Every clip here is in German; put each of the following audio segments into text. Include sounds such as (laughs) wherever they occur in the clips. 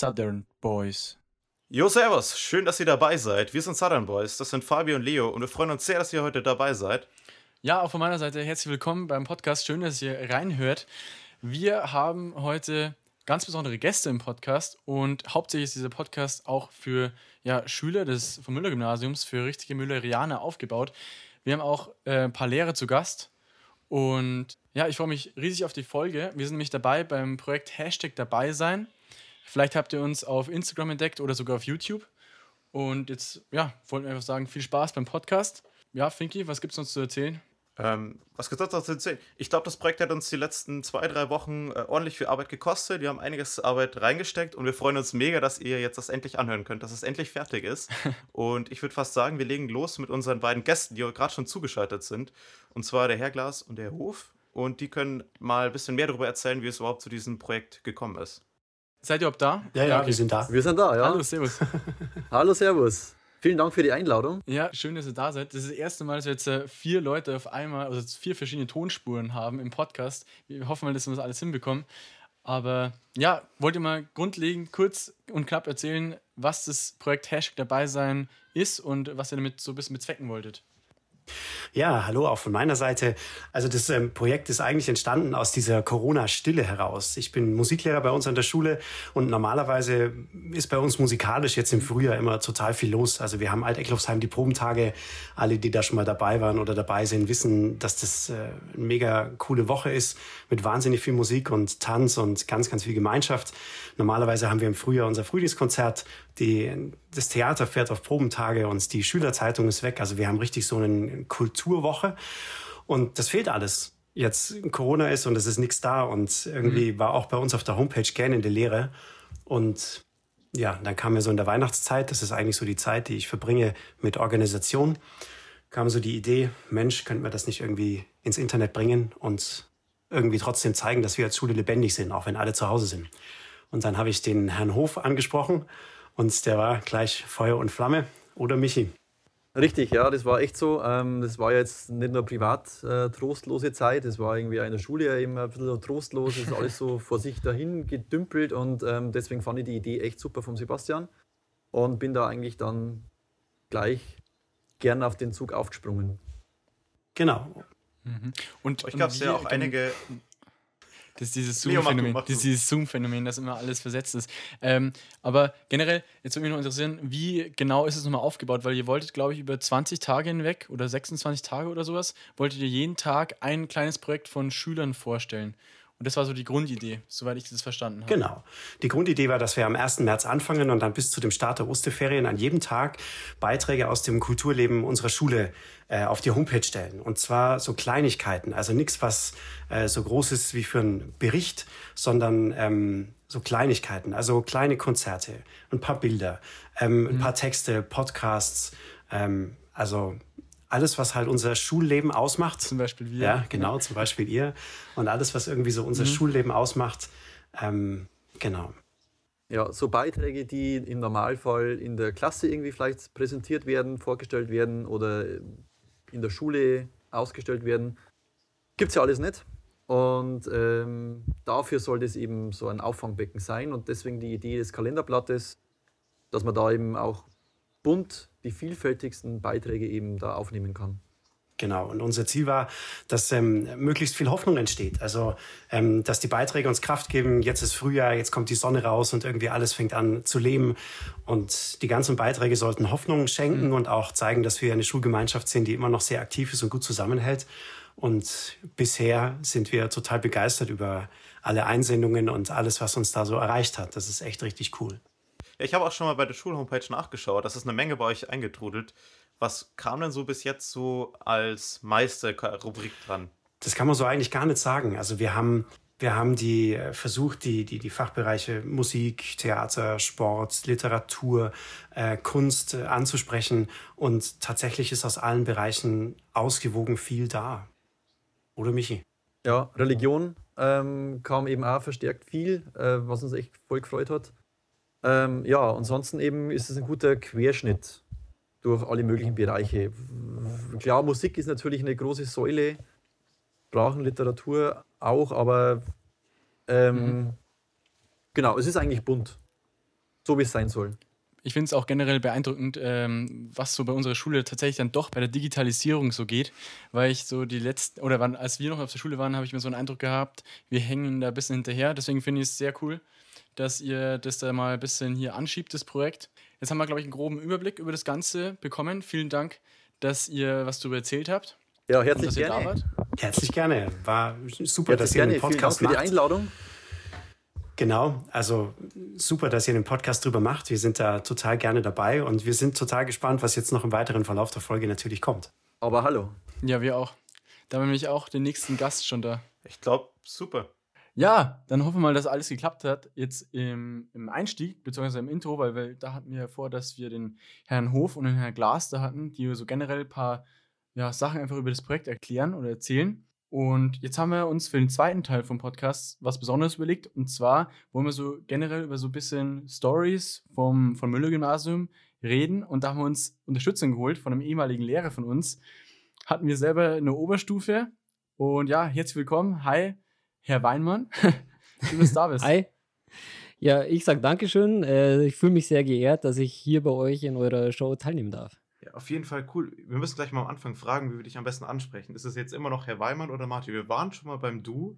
Southern Boys. Jo, servus, schön, dass ihr dabei seid. Wir sind Southern Boys, das sind Fabio und Leo und wir freuen uns sehr, dass ihr heute dabei seid. Ja, auch von meiner Seite herzlich willkommen beim Podcast. Schön, dass ihr reinhört. Wir haben heute ganz besondere Gäste im Podcast und hauptsächlich ist dieser Podcast auch für ja, Schüler des vom Müller Gymnasiums, für richtige Müllerianer aufgebaut. Wir haben auch äh, ein paar Lehrer zu Gast und ja, ich freue mich riesig auf die Folge. Wir sind nämlich dabei beim Projekt Hashtag dabei sein. Vielleicht habt ihr uns auf Instagram entdeckt oder sogar auf YouTube. Und jetzt, ja, wollten wir einfach sagen, viel Spaß beim Podcast. Ja, Finky, was gibt es uns zu erzählen? Ähm, was gesagt hast, erzählen? Ich glaube, das Projekt hat uns die letzten zwei, drei Wochen äh, ordentlich viel Arbeit gekostet. Wir haben einiges Arbeit reingesteckt und wir freuen uns mega, dass ihr jetzt das endlich anhören könnt, dass es endlich fertig ist. (laughs) und ich würde fast sagen, wir legen los mit unseren beiden Gästen, die gerade schon zugeschaltet sind. Und zwar der Herr Glas und der Herr Hof. Und die können mal ein bisschen mehr darüber erzählen, wie es überhaupt zu diesem Projekt gekommen ist. Seid ihr überhaupt da? Ja, ja, okay. wir sind da. Wir sind da, ja. Hallo, servus. (laughs) Hallo, servus. Vielen Dank für die Einladung. Ja, schön, dass ihr da seid. Das ist das erste Mal, dass wir jetzt äh, vier Leute auf einmal, also vier verschiedene Tonspuren haben im Podcast. Wir hoffen mal, dass wir das alles hinbekommen. Aber ja, wollt ihr mal grundlegend kurz und knapp erzählen, was das Projekt Hashtag dabei sein ist und was ihr damit so ein bisschen bezwecken wolltet? Ja, hallo auch von meiner Seite. Also das ähm, Projekt ist eigentlich entstanden aus dieser Corona-Stille heraus. Ich bin Musiklehrer bei uns an der Schule und normalerweise ist bei uns musikalisch jetzt im Frühjahr immer total viel los. Also wir haben Alt-Eckloffsheim die Probentage. Alle, die da schon mal dabei waren oder dabei sind, wissen, dass das äh, eine mega coole Woche ist mit wahnsinnig viel Musik und Tanz und ganz, ganz viel Gemeinschaft. Normalerweise haben wir im Frühjahr unser Frühlingskonzert die, das Theater fährt auf Probentage und die Schülerzeitung ist weg. Also wir haben richtig so eine Kulturwoche und das fehlt alles. Jetzt Corona ist und es ist nichts da und irgendwie mhm. war auch bei uns auf der Homepage gähnende Lehre. Und ja, dann kam mir so in der Weihnachtszeit, das ist eigentlich so die Zeit, die ich verbringe mit Organisation, kam so die Idee, Mensch, könnten wir das nicht irgendwie ins Internet bringen und irgendwie trotzdem zeigen, dass wir als Schule lebendig sind, auch wenn alle zu Hause sind. Und dann habe ich den Herrn Hof angesprochen und der war gleich Feuer und Flamme. Oder Michi? Richtig, ja, das war echt so. Ähm, das war jetzt nicht nur privat äh, trostlose Zeit, das war irgendwie in der Schule ja eben ein bisschen trostlos, es ist alles so vor sich dahin gedümpelt und ähm, deswegen fand ich die Idee echt super vom Sebastian und bin da eigentlich dann gleich gern auf den Zug aufgesprungen. Genau. Mhm. Und ich gab es ja auch einige das ist dieses Zoom-Phänomen, dieses Zoom-Phänomen, dass immer alles versetzt ist. Ähm, aber generell, jetzt würde mich noch interessieren, wie genau ist es nochmal aufgebaut? Weil ihr wolltet, glaube ich, über 20 Tage hinweg oder 26 Tage oder sowas, wolltet ihr jeden Tag ein kleines Projekt von Schülern vorstellen. Und das war so die Grundidee, soweit ich das verstanden habe. Genau. Die Grundidee war, dass wir am 1. März anfangen und dann bis zu dem Start der Osterferien an jedem Tag Beiträge aus dem Kulturleben unserer Schule äh, auf die Homepage stellen. Und zwar so Kleinigkeiten, also nichts, was äh, so groß ist wie für einen Bericht, sondern ähm, so Kleinigkeiten, also kleine Konzerte, ein paar Bilder, ähm, mhm. ein paar Texte, Podcasts, ähm, also alles, was halt unser Schulleben ausmacht. Zum Beispiel wir. Ja, genau, zum Beispiel ihr. Und alles, was irgendwie so unser mhm. Schulleben ausmacht. Ähm, genau. Ja, so Beiträge, die im Normalfall in der Klasse irgendwie vielleicht präsentiert werden, vorgestellt werden oder in der Schule ausgestellt werden, gibt es ja alles nicht. Und ähm, dafür soll das eben so ein Auffangbecken sein. Und deswegen die Idee des Kalenderblattes, dass man da eben auch bunt die vielfältigsten Beiträge eben da aufnehmen kann. Genau. Und unser Ziel war, dass ähm, möglichst viel Hoffnung entsteht. Also, ähm, dass die Beiträge uns Kraft geben. Jetzt ist Frühjahr, jetzt kommt die Sonne raus und irgendwie alles fängt an zu leben. Und die ganzen Beiträge sollten Hoffnung schenken mhm. und auch zeigen, dass wir eine Schulgemeinschaft sind, die immer noch sehr aktiv ist und gut zusammenhält. Und bisher sind wir total begeistert über alle Einsendungen und alles, was uns da so erreicht hat. Das ist echt richtig cool. Ja, ich habe auch schon mal bei der Schulhomepage nachgeschaut. Das ist eine Menge bei euch eingetrudelt. Was kam denn so bis jetzt so als meiste Rubrik dran? Das kann man so eigentlich gar nicht sagen. Also wir haben, wir haben die äh, versucht, die, die, die Fachbereiche Musik, Theater, Sport, Literatur, äh, Kunst äh, anzusprechen. Und tatsächlich ist aus allen Bereichen ausgewogen viel da. Oder Michi? Ja, Religion ähm, kam eben auch verstärkt viel, äh, was uns echt voll gefreut hat. Ähm, ja, ansonsten eben ist es ein guter Querschnitt durch alle möglichen Bereiche. Klar, Musik ist natürlich eine große Säule, Sprachenliteratur auch, aber ähm, mhm. genau, es ist eigentlich bunt. so wie es sein soll. Ich finde es auch generell beeindruckend, ähm, was so bei unserer Schule tatsächlich dann doch bei der Digitalisierung so geht. Weil ich so die letzten, oder wann, als wir noch auf der Schule waren, habe ich mir so einen Eindruck gehabt, wir hängen da ein bisschen hinterher. Deswegen finde ich es sehr cool, dass ihr das da mal ein bisschen hier anschiebt, das Projekt. Jetzt haben wir, glaube ich, einen groben Überblick über das Ganze bekommen. Vielen Dank, dass ihr was darüber erzählt habt. Ja, herzlich dass ihr da gerne. wart. Herzlich gerne. War super, dass Herzlich ihr gerne. den Vielen Dank Podcast für die macht. Einladung. Genau, also super, dass ihr den Podcast drüber macht. Wir sind da total gerne dabei und wir sind total gespannt, was jetzt noch im weiteren Verlauf der Folge natürlich kommt. Aber hallo. Ja, wir auch. Da haben wir nämlich auch den nächsten Gast schon da. Ich glaube, super. Ja, dann hoffen wir mal, dass alles geklappt hat. Jetzt im, im Einstieg, beziehungsweise im Intro, weil wir, da hatten wir ja vor, dass wir den Herrn Hof und den Herrn Glas da hatten, die so generell ein paar ja, Sachen einfach über das Projekt erklären oder erzählen. Und jetzt haben wir uns für den zweiten Teil vom Podcast was Besonderes überlegt. Und zwar wollen wir so generell über so ein bisschen Stories vom, vom Müller-Gymnasium reden. Und da haben wir uns Unterstützung geholt von einem ehemaligen Lehrer von uns. Hatten wir selber eine Oberstufe. Und ja, herzlich willkommen. Hi, Herr Weinmann. (laughs) Schön, dass du da bist. Hi. Ja, ich sag Dankeschön. Äh, ich fühle mich sehr geehrt, dass ich hier bei euch in eurer Show teilnehmen darf. Ja, auf jeden Fall cool. Wir müssen gleich mal am Anfang fragen, wie wir dich am besten ansprechen. Ist es jetzt immer noch Herr Weimann oder Martin? Wir waren schon mal beim Du,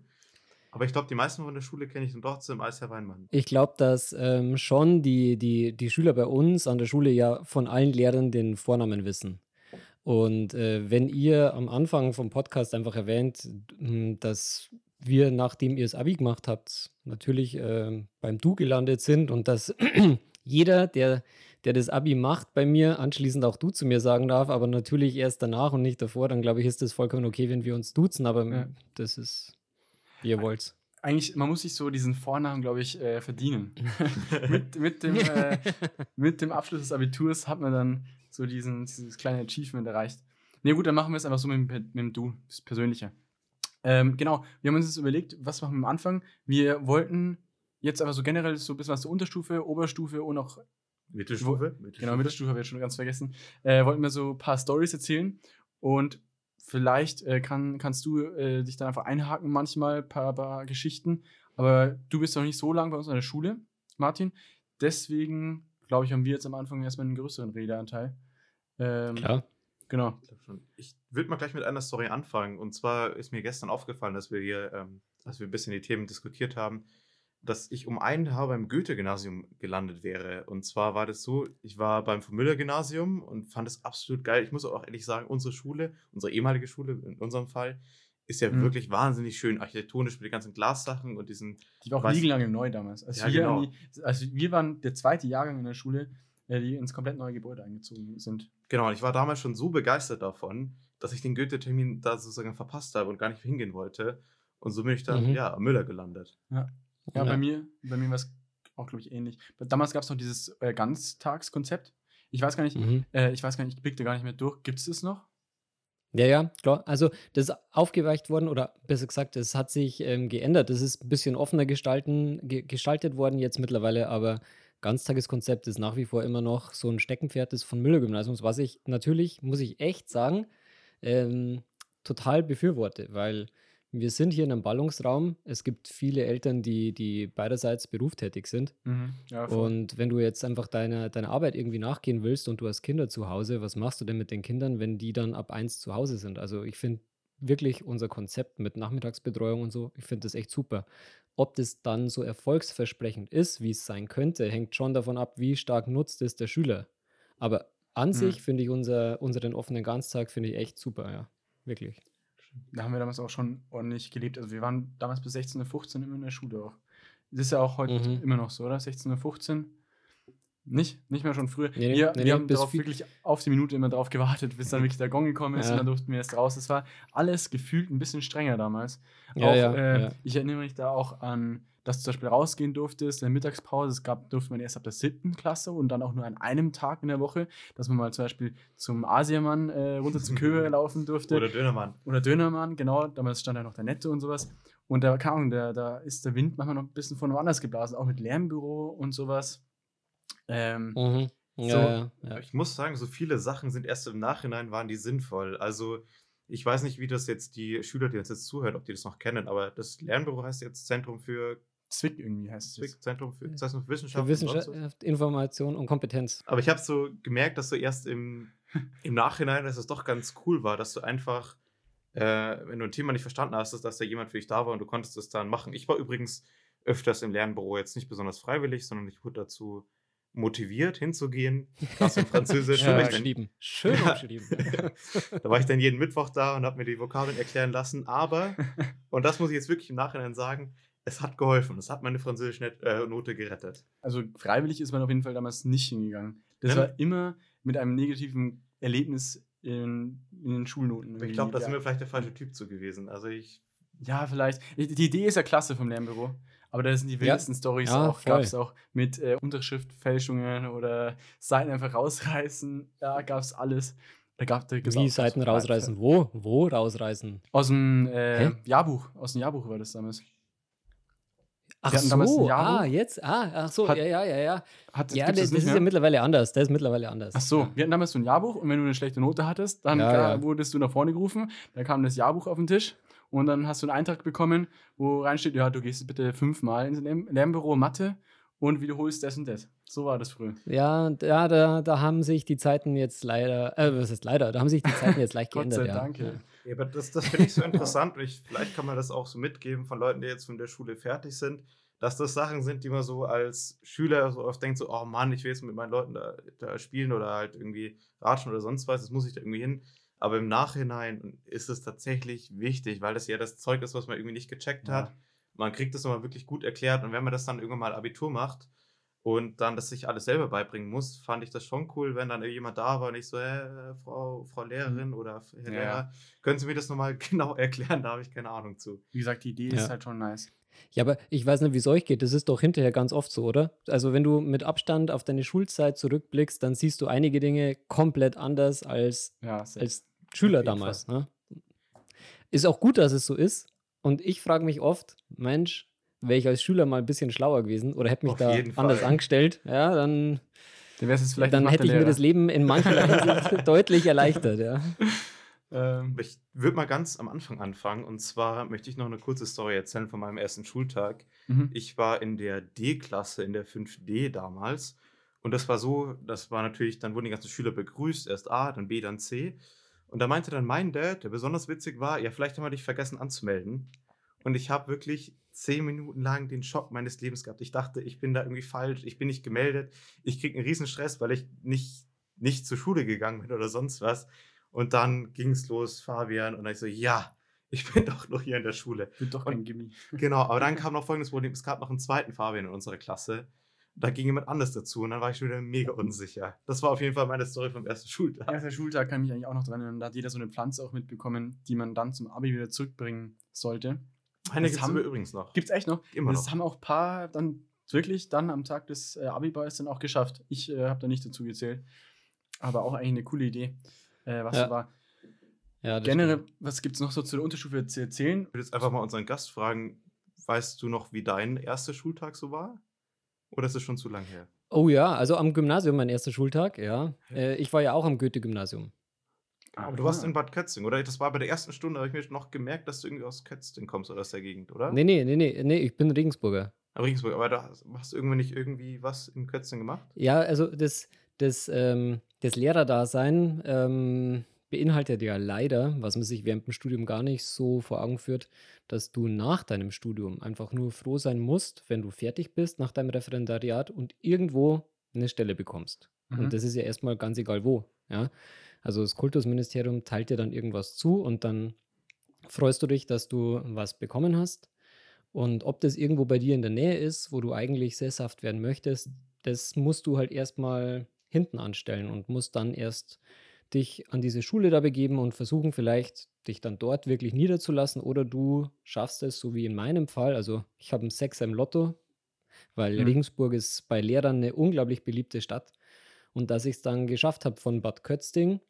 aber ich glaube, die meisten von der Schule kenne ich dann trotzdem als Herr Weinmann. Ich glaube, dass ähm, schon die, die, die Schüler bei uns an der Schule ja von allen Lehrern den Vornamen wissen. Und äh, wenn ihr am Anfang vom Podcast einfach erwähnt, mh, dass wir, nachdem ihr das Abi gemacht habt, natürlich ähm, beim Du gelandet sind und dass (clears throat) jeder, der, der das Abi macht, bei mir anschließend auch Du zu mir sagen darf, aber natürlich erst danach und nicht davor, dann glaube ich, ist das vollkommen okay, wenn wir uns duzen, aber Ja. das ist, wie ihr wollt's. Eigentlich, man muss sich so diesen Vornamen, glaube ich, äh, verdienen. (laughs) (laughs) mit, mit, dem, äh, mit dem Abschluss des Abiturs hat man dann so diesen, dieses kleine Achievement erreicht. Ne, gut, dann machen wir es einfach so mit, mit dem Du, das Persönliche. Ähm, genau, wir haben uns jetzt überlegt, was machen wir am Anfang? Wir wollten jetzt einfach so generell so ein bisschen was zur Unterstufe, Oberstufe und auch Mittelstufe? Genau, Mittelstufe habe ich schon ganz vergessen. Äh, wollten wir so ein paar Stories erzählen und vielleicht äh, kann, kannst du äh, dich dann einfach einhaken manchmal, ein paar, paar Geschichten. Aber du bist noch nicht so lange bei uns an der Schule, Martin. Deswegen, glaube ich, haben wir jetzt am Anfang erstmal einen größeren Redeanteil. Ähm, Klar. Genau. Ich würde mal gleich mit einer Story anfangen. Und zwar ist mir gestern aufgefallen, dass wir hier, ähm, als wir ein bisschen die Themen diskutiert haben, dass ich um ein Haar beim Goethe-Gymnasium gelandet wäre. Und zwar war das so, ich war beim Müller-Gymnasium und fand es absolut geil. Ich muss auch ehrlich sagen, unsere Schule, unsere ehemalige Schule in unserem Fall, ist ja Mhm. wirklich wahnsinnig schön architektonisch mit den ganzen Glassachen und diesen Die war auch liegenlange neu damals. Als, Ja, wir genau. die, also wir waren der zweite Jahrgang in der Schule, die ins komplett neue Gebäude eingezogen sind. Genau, und ich war damals schon so begeistert davon, dass ich den Goethe-Termin da sozusagen verpasst habe und gar nicht hingehen wollte. Und so bin ich dann, Mhm. ja, am Müller gelandet. Ja, Ja. bei mir, bei mir war es auch, glaube ich, ähnlich. Damals gab es noch dieses äh, Ganztagskonzept. Ich weiß gar nicht, Mhm. äh, ich weiß gar nicht, ich blickte gar nicht mehr durch. Gibt es das noch? Ja, ja, klar. Also das ist aufgeweicht worden oder besser gesagt, es hat sich ähm, geändert. Das ist ein bisschen offener gestalten, ge gestaltet worden jetzt mittlerweile, aber Ganztageskonzept ist nach wie vor immer noch so ein Steckenpferd des von Müller-Gymnasiums, was ich natürlich, muss ich echt sagen, ähm, total befürworte, weil wir sind hier in einem Ballungsraum. Es gibt viele Eltern, die, die beiderseits berufstätig sind. Ja, Und wenn du jetzt einfach deiner deiner Arbeit irgendwie nachgehen willst und du hast Kinder zu Hause, was machst du denn mit den Kindern, wenn die dann ab eins zu Hause sind? Also ich finde wirklich unser Konzept mit Nachmittagsbetreuung und so, ich finde das echt super. Ob das dann so erfolgsversprechend ist, wie es sein könnte, hängt schon davon ab, wie stark nutzt es der Schüler. Aber an Mhm. sich finde ich unser, unseren offenen Ganztag finde ich echt super, ja. Wirklich. Da haben wir damals auch schon ordentlich gelebt. Also wir waren damals bis 16.15 Uhr immer in der Schule auch. Das ist ja auch heute Mhm. immer noch so, oder? 16.15 Uhr? Nicht? Nicht mehr schon früher. Nee, nee, wir nee, wir nee, haben bis darauf wirklich auf die Minute immer drauf gewartet, bis dann wirklich der Gong gekommen ist Ja. und dann durften wir erst raus. Das war alles gefühlt ein bisschen strenger damals. Ja, auch, ja, äh, ja. Ich erinnere mich da auch an, dass du zum Beispiel rausgehen durftest in der Mittagspause. Es gab, durfte man erst ab der siebten Klasse und dann auch nur an einem Tag in der Woche, dass man mal zum Beispiel zum Asiamann äh, runter zum Köhe (laughs) laufen durfte. Oder Dönermann. Oder Dönermann, genau. Damals stand ja noch der Netto und sowas. Und da, keine Ahnung, da, da ist der Wind manchmal noch ein bisschen von woanders geblasen, auch mit Lärmbüro und sowas. Ähm, Mhm. Ja, So. ja, ja. Ich muss sagen, so viele Sachen sind erst im Nachhinein waren die sinnvoll. Also ich weiß nicht, wie das jetzt die Schüler, die uns jetzt zuhören, ob die das noch kennen, aber das Lernbüro heißt jetzt Zentrum für Zwick irgendwie heißt es. Zwick, Zentrum für, Zentrum für Für Wissenschaft. und Wissenschaft, was. Information und Kompetenz. Aber ich habe so gemerkt, dass du erst im, (laughs) im Nachhinein, dass es doch ganz cool war, dass du einfach, äh, wenn du ein Thema nicht verstanden hast, dass, dass da jemand für dich da war und du konntest es dann machen. Ich war übrigens öfters im Lernbüro, jetzt nicht besonders freiwillig, sondern ich wurde dazu motiviert, hinzugehen. (laughs) Klasse in Französisch. Schön da, war ich dann, umschrieben. Schön Ja. umschrieben. (laughs) da war ich dann jeden Mittwoch da und habe mir die Vokabeln erklären lassen. Aber, (laughs) und das muss ich jetzt wirklich im Nachhinein sagen, es hat geholfen. Es hat meine französische äh, Note gerettet. Also freiwillig ist man auf jeden Fall damals nicht hingegangen. Das Ja. war immer mit einem negativen Erlebnis in, in den Schulnoten. Ich glaube, da ja. sind wir vielleicht der falsche Typ zu gewesen. Also ich Ja, vielleicht. Ich- Die Idee ist ja klasse vom Lernbüro. Aber da sind die Ja. wildesten Stories Ja, auch. Gab es auch mit äh, Unterschriftfälschungen oder Seiten einfach rausreißen. Ja, gab es alles. Da gab da Wie Seiten so- rausreißen? Wo? Wo rausreißen? Aus dem äh? Jahrbuch. Aus dem Jahrbuch war das damals. Ach so, ah, jetzt, ah, ach so, Hat- ja, ja, ja, ja. Hat, Ja, das, das ist mehr? ja mittlerweile anders. Das ist mittlerweile anders. Ach so, wir hatten damals so ein Jahrbuch und wenn du eine schlechte Note hattest, dann Ja, ja. wurdest du nach vorne gerufen, dann kam das Jahrbuch auf den Tisch und dann hast du einen Eintrag bekommen, wo reinsteht, ja, du gehst jetzt bitte fünfmal ins Lern Lernbüro Mathe und wiederholst das und das. So war das früher. Ja, da, da, da haben sich die Zeiten jetzt leider, äh, was ist leider, da haben sich die Zeiten jetzt (laughs) leicht Gott geändert. sei ja. Dank. Ja. ja. Ja, aber das, das finde ich so interessant ich, vielleicht kann man das auch so mitgeben von Leuten, die jetzt von der Schule fertig sind, dass das Sachen sind, die man so als Schüler so oft denkt, so, oh Mann, ich will jetzt mit meinen Leuten da, da spielen oder halt irgendwie ratschen oder sonst was, das muss ich da irgendwie hin. Aber im Nachhinein ist es tatsächlich wichtig, weil das ja das Zeug ist, was man irgendwie nicht gecheckt Ja. hat. Man kriegt das nochmal wirklich gut erklärt und wenn man das dann irgendwann mal Abitur macht und dann das sich alles selber beibringen muss, fand ich das schon cool, wenn dann jemand da war und ich so, äh, Frau, Frau Lehrerin oder Herr Ja, Lehrer, können Sie mir das nochmal (laughs) genau erklären? Da habe ich keine Ahnung zu. Wie gesagt, die Idee Ja. ist halt schon nice. Ja, aber ich weiß nicht, wie es euch geht. Das ist doch hinterher ganz oft so, oder? Also, wenn du mit Abstand auf deine Schulzeit zurückblickst, dann siehst du einige Dinge komplett anders als, Ja, als Schüler damals. Ne? Ist auch gut, dass es so ist. Und ich frage mich oft, Mensch, wäre ich als Schüler mal ein bisschen schlauer gewesen oder hätte mich Auf da jeden Fall. anders angestellt, ja, dann, dann wär's jetzt vielleicht dann hätte ich mir das Leben in mancherlei (laughs) Hinsicht deutlich erleichtert, ja. (laughs) Ähm, Ich würde mal ganz am Anfang anfangen und zwar möchte ich noch eine kurze Story erzählen von meinem ersten Schultag. mhm. Ich war in der D-Klasse, in der 5D damals. Und das war so, das war natürlich, dann wurden die ganzen Schüler begrüßt, erst A, dann B, dann C. Und da meinte dann mein Dad, der besonders witzig war, ja, vielleicht haben wir dich vergessen anzumelden. Und ich habe wirklich zehn Minuten lang den Schock meines Lebens gehabt. Ich dachte, ich bin da irgendwie falsch, ich bin nicht gemeldet, ich kriege einen riesen Stress, weil ich nicht, nicht zur Schule gegangen bin oder sonst was. Und dann ging es los, Fabian, und dann ich so, ja, ich bin (laughs) doch noch hier in der Schule. Bin doch kein Gimmi. Genau, aber dann (laughs) kam noch folgendes Problem: Es gab noch einen zweiten Fabian in unserer Klasse. Da ging jemand anders dazu und dann war ich schon wieder mega unsicher. Das war auf jeden Fall meine Story vom ersten Schultag. Erster Schultag kann ich mich eigentlich auch noch dran erinnern. Da hat jeder so eine Pflanze auch mitbekommen, die man dann zum Abi wieder zurückbringen sollte. Meine das gibt es übrigens noch. Gibt's echt noch? Immer das noch. haben auch ein paar dann wirklich dann am Tag des äh, Abiballs dann auch geschafft. Ich äh, habe da nicht dazu gezählt. Aber auch eigentlich eine coole Idee, äh, was Ja, war. ja Generell, stimmt. was gibt es noch so zu der Unterstufe zu erzählen? Ich würde jetzt einfach mal unseren Gast fragen: Weißt du noch, wie dein erster Schultag so war? Oder ist es schon zu lang her? Oh ja, also am Gymnasium mein erster Schultag, ja. Äh, ich war ja auch am Goethe-Gymnasium. Aber du warst in Bad Kötzing, oder? Das war bei der ersten Stunde, habe ich mir noch gemerkt, dass du irgendwie aus Kötzing kommst oder aus der Gegend, oder? Nee, nee, nee, nee, nee, ich bin Regensburger. Aber Regensburg, aber da hast du irgendwie nicht irgendwie was in Kötzing gemacht? Ja, also das, das, ähm, das Lehrerdasein ähm, beinhaltet ja leider, was man sich während dem Studium gar nicht so vor Augen führt, dass du nach deinem Studium einfach nur froh sein musst, wenn du fertig bist nach deinem Referendariat und irgendwo eine Stelle bekommst. Mhm. Und das ist ja erstmal ganz egal wo. Ja? Also das Kultusministerium teilt dir dann irgendwas zu und dann freust du dich, dass du was bekommen hast. Und ob das irgendwo bei dir in der Nähe ist, wo du eigentlich sesshaft werden möchtest, das musst du halt erstmal hinten anstellen und musst dann erst dich an diese Schule da begeben und versuchen vielleicht dich dann dort wirklich niederzulassen oder du schaffst es, so wie in meinem Fall, also ich habe einen Sechser im Lotto, weil Mhm. Regensburg ist bei Lehrern eine unglaublich beliebte Stadt und dass ich es dann geschafft habe von Bad Kötzting,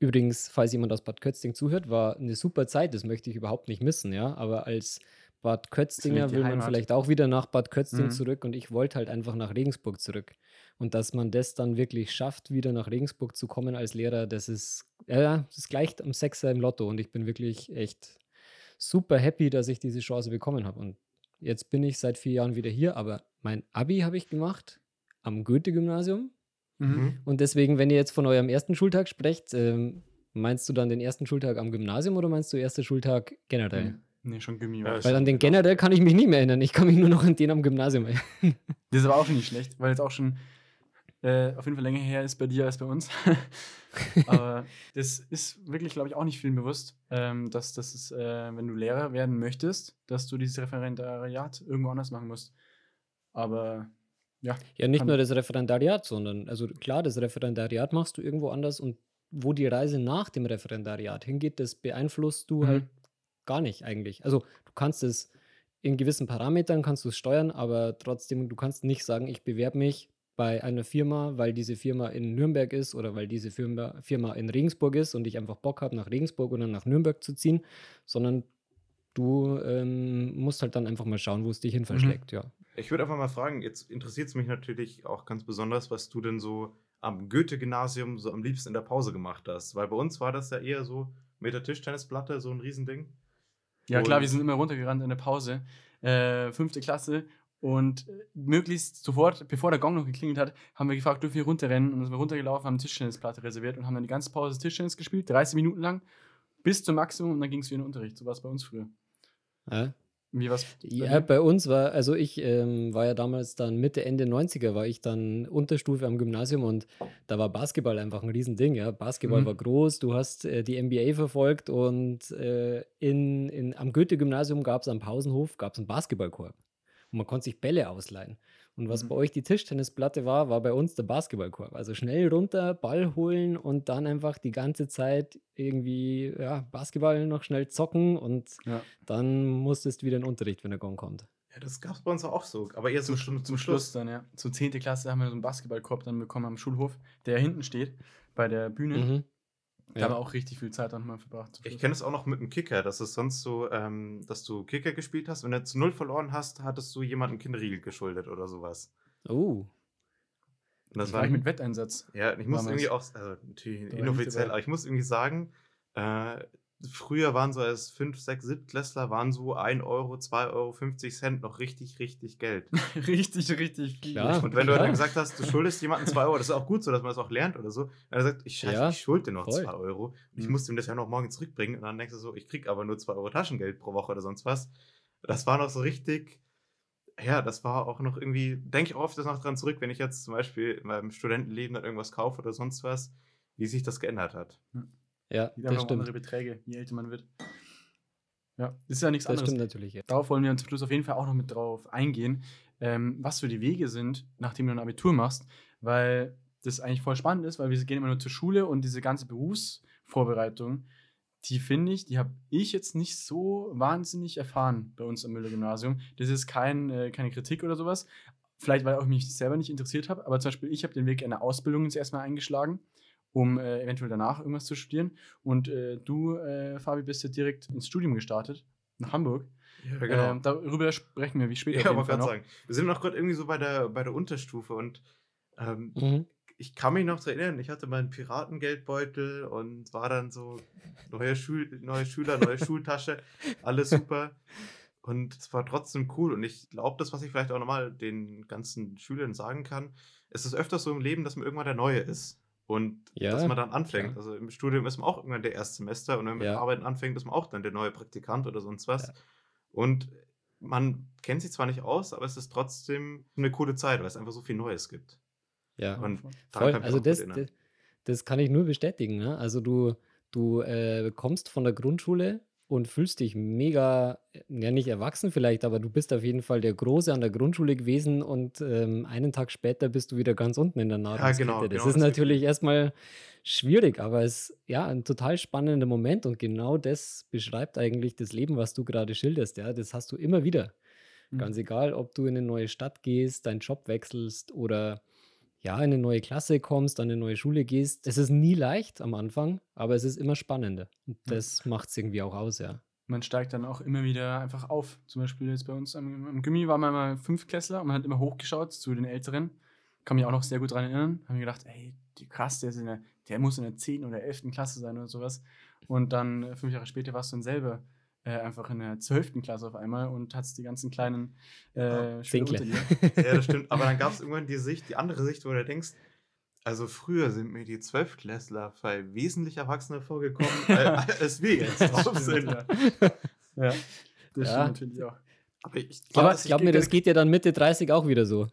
übrigens, falls jemand aus Bad Kötzting zuhört, war eine super Zeit, das möchte ich überhaupt nicht missen, ja, aber als Bad Kötzinger will man Heimat. vielleicht auch wieder nach Bad Kötzting Mhm. zurück und ich wollte halt einfach nach Regensburg zurück. Und dass man das dann wirklich schafft, wieder nach Regensburg zu kommen als Lehrer, das ist, ja, das gleicht am Sechser im Lotto und ich bin wirklich echt super happy, dass ich diese Chance bekommen habe. Und jetzt bin ich seit vier Jahren wieder hier, aber mein Abi habe ich gemacht am Goethe-Gymnasium. Mhm. Und deswegen, wenn ihr jetzt von eurem ersten Schultag sprecht, ähm, meinst du dann den ersten Schultag am Gymnasium oder meinst du erster Schultag generell? Nee, schon Gimmi. Ja, war. Weil an den generell kann ich mich nicht mehr erinnern. Ich kann mich nur noch an den am Gymnasium erinnern. (laughs) Das ist aber auch schon nicht schlecht, weil jetzt auch schon äh, auf jeden Fall länger her ist bei dir als bei uns. (laughs) aber das ist wirklich, glaube ich, auch nicht vielen bewusst, ähm, dass das ist, äh, wenn du Lehrer werden möchtest, dass du dieses Referendariat irgendwo anders machen musst. Aber ja, Ja, nicht nur das Referendariat, sondern, also klar, das Referendariat machst du irgendwo anders und wo die Reise nach dem Referendariat hingeht, das beeinflusst du Mhm. halt gar nicht eigentlich. Also du kannst es in gewissen Parametern kannst du es steuern, aber trotzdem, du kannst nicht sagen, ich bewerbe mich bei einer Firma, weil diese Firma in Nürnberg ist oder weil diese Firma, Firma in Regensburg ist und ich einfach Bock habe, nach Regensburg oder nach Nürnberg zu ziehen, sondern du ähm, musst halt dann einfach mal schauen, wo es dich hin verschlägt, ja. Ich würde einfach mal fragen, jetzt interessiert es mich natürlich auch ganz besonders, was du denn so am Goethe-Gymnasium so am liebsten in der Pause gemacht hast. Weil bei uns war das ja eher so mit der Tischtennisplatte, so ein Riesending. Ja, klar, wir sind immer runtergerannt in der Pause. Äh, fünfte Klasse. Und äh, möglichst sofort, bevor der Gong noch geklingelt hat, haben wir gefragt, dürfen wir runterrennen? Und dann sind wir runtergelaufen, haben eine Tischtennisplatte reserviert und haben dann die ganze Pause Tischtennis gespielt, 30 Minuten lang, bis zum Maximum und dann ging es wieder in den Unterricht. So war es bei uns früher. ja. Wie was? Ja, bei uns war, also ich ähm, war ja damals dann Mitte, Ende 90er, war ich dann Unterstufe am Gymnasium und da war Basketball einfach ein Riesending, ja. Basketball Mhm. war groß, du hast äh, die NBA verfolgt und äh, in, in, am Goethe-Gymnasium gab es am Pausenhof gab's einen Basketballkorb. Und man konnte sich Bälle ausleihen. Und was Mhm. bei euch die Tischtennisplatte war, war bei uns der Basketballkorb. Also schnell runter, Ball holen und dann einfach die ganze Zeit irgendwie, ja, Basketball noch schnell zocken und Ja. dann musstest du wieder in den Unterricht, wenn der Gong kommt. Ja, das gab es bei uns auch so, aber eher Zum, zum, zum, zum Schluss dann, ja. Zur 10. Klasse haben wir so einen Basketballkorb dann bekommen am Schulhof, der hinten steht, bei der Bühne. Mhm. Da Ja. haben wir auch richtig viel Zeit dann mal verbracht. Ich kenne es auch noch mit dem Kicker, dass es sonst so, ähm, dass du Kicker gespielt hast wenn du zu null verloren hast, hattest du jemanden Kinderriegel geschuldet oder sowas. Oh. Und das Das war ich mit Wetteinsatz. Ja, ich muss irgendwie auch, also natürlich ich inoffiziell, aber ich muss irgendwie sagen, äh, früher waren so als 5, 6, 7 Klässler waren so 1 Euro, 2 Euro, 50 Cent noch richtig, richtig Geld. (laughs) richtig, richtig viel. Klar. Und wenn du klar. dann gesagt hast, du schuldest jemandem 2 Euro, das ist auch gut so, dass man das auch lernt oder so. Wenn er sagt, ich, scheiße, Ja, ich schulde dir noch voll. 2 Euro und ich Mhm. muss ihm das ja noch morgen zurückbringen und dann denkst du so, ich krieg aber nur 2 Euro Taschengeld pro Woche oder sonst was. Das war noch so richtig, ja, das war auch noch irgendwie, denke ich oft noch dran zurück, wenn ich jetzt zum Beispiel in meinem Studentenleben dann irgendwas kaufe oder sonst was, wie sich das geändert hat. Ja, Die das einfach andere stimmt. Beträge, je älter man wird. Ja, das ist ja nichts Das anderes. stimmt natürlich. Ja. Darauf wollen wir zum Schluss auf jeden Fall auch noch mit drauf eingehen, ähm, was so die Wege sind, nachdem du ein Abitur machst, weil das eigentlich voll spannend ist, weil wir gehen immer nur zur Schule und diese ganze Berufsvorbereitung, die finde ich, die habe ich jetzt nicht so wahnsinnig erfahren bei uns am Müller-Gymnasium. Das ist kein, äh, keine Kritik oder sowas. Vielleicht, weil ich mich selber nicht interessiert habe, aber zum Beispiel, ich habe den Weg einer Ausbildung jetzt erstmal eingeschlagen, um äh, eventuell danach irgendwas zu studieren. Und äh, du, äh, Fabi, bist ja direkt ins Studium gestartet, nach Hamburg. Ja, Ähm, darüber sprechen wir wie später Ja, auf jeden wollte Fall gerade noch. sagen. Wir sind noch gerade irgendwie so bei der, bei der Unterstufe und ähm, Mhm. ich kann mich noch daran erinnern, ich hatte meinen Piratengeldbeutel und war dann so neue, Schul neue Schüler, neue (laughs) Schultasche, alles super. Und es war trotzdem cool. Und ich glaube, das, was ich vielleicht auch nochmal den ganzen Schülern sagen kann, es ist öfters so im Leben, dass man irgendwann der Neue ist. Und Ja, dass man dann anfängt. klar. Also im Studium ist man auch irgendwann der Erstsemester und wenn man mit Ja. dem Arbeiten anfängt, ist man auch dann der neue Praktikant oder sonst was. Ja. Und man kennt sich zwar nicht aus, aber es ist trotzdem eine coole Zeit, weil es einfach so viel Neues gibt. Ja. Und Voll. Also das, das, das kann ich nur bestätigen. Ne? Also du, du äh, kommst von der Grundschule und fühlst dich mega, ja nicht erwachsen vielleicht, aber du bist auf jeden Fall der Große an der Grundschule gewesen und ähm, einen Tag später bist du wieder ganz unten in der Nahrungskette. genau, das genau, ist natürlich erstmal schwierig, aber es ist ja ein total spannender Moment und genau das beschreibt eigentlich das Leben, was du gerade schilderst. Ja, das hast du immer wieder. Mhm. Ganz egal, ob du in eine neue Stadt gehst, deinen Job wechselst oder ja, in eine neue Klasse kommst, an eine neue Schule gehst. Es ist nie leicht am Anfang, aber es ist immer spannender. Und das macht es irgendwie auch aus, ja. Man steigt dann auch immer wieder einfach auf. Zum Beispiel jetzt bei uns am, am Gimmi waren wir mal Fünftklässler und man hat immer hochgeschaut zu den Älteren. Kann mich auch noch sehr gut daran erinnern. Haben mir gedacht, ey, die krass, der, ist in der, der muss in der 10. oder 11. Klasse sein oder sowas. Und dann äh, fünf Jahre später warst du dann selber äh, einfach in der 12. Klasse auf einmal und hattest die ganzen kleinen äh, Schüler. (laughs) Ja, das stimmt. Aber dann gab es (laughs) irgendwann die Sicht, die andere Sicht, wo du denkst, also früher sind mir die Zwölftklässler bei wesentlich erwachsener vorgekommen, (laughs) äh, als wir jetzt drauf sind. ja. ja, das Ja. stimmt natürlich auch. Aber ich glaube, ich glaube mir, das geht ja dann Mitte 30 auch wieder so.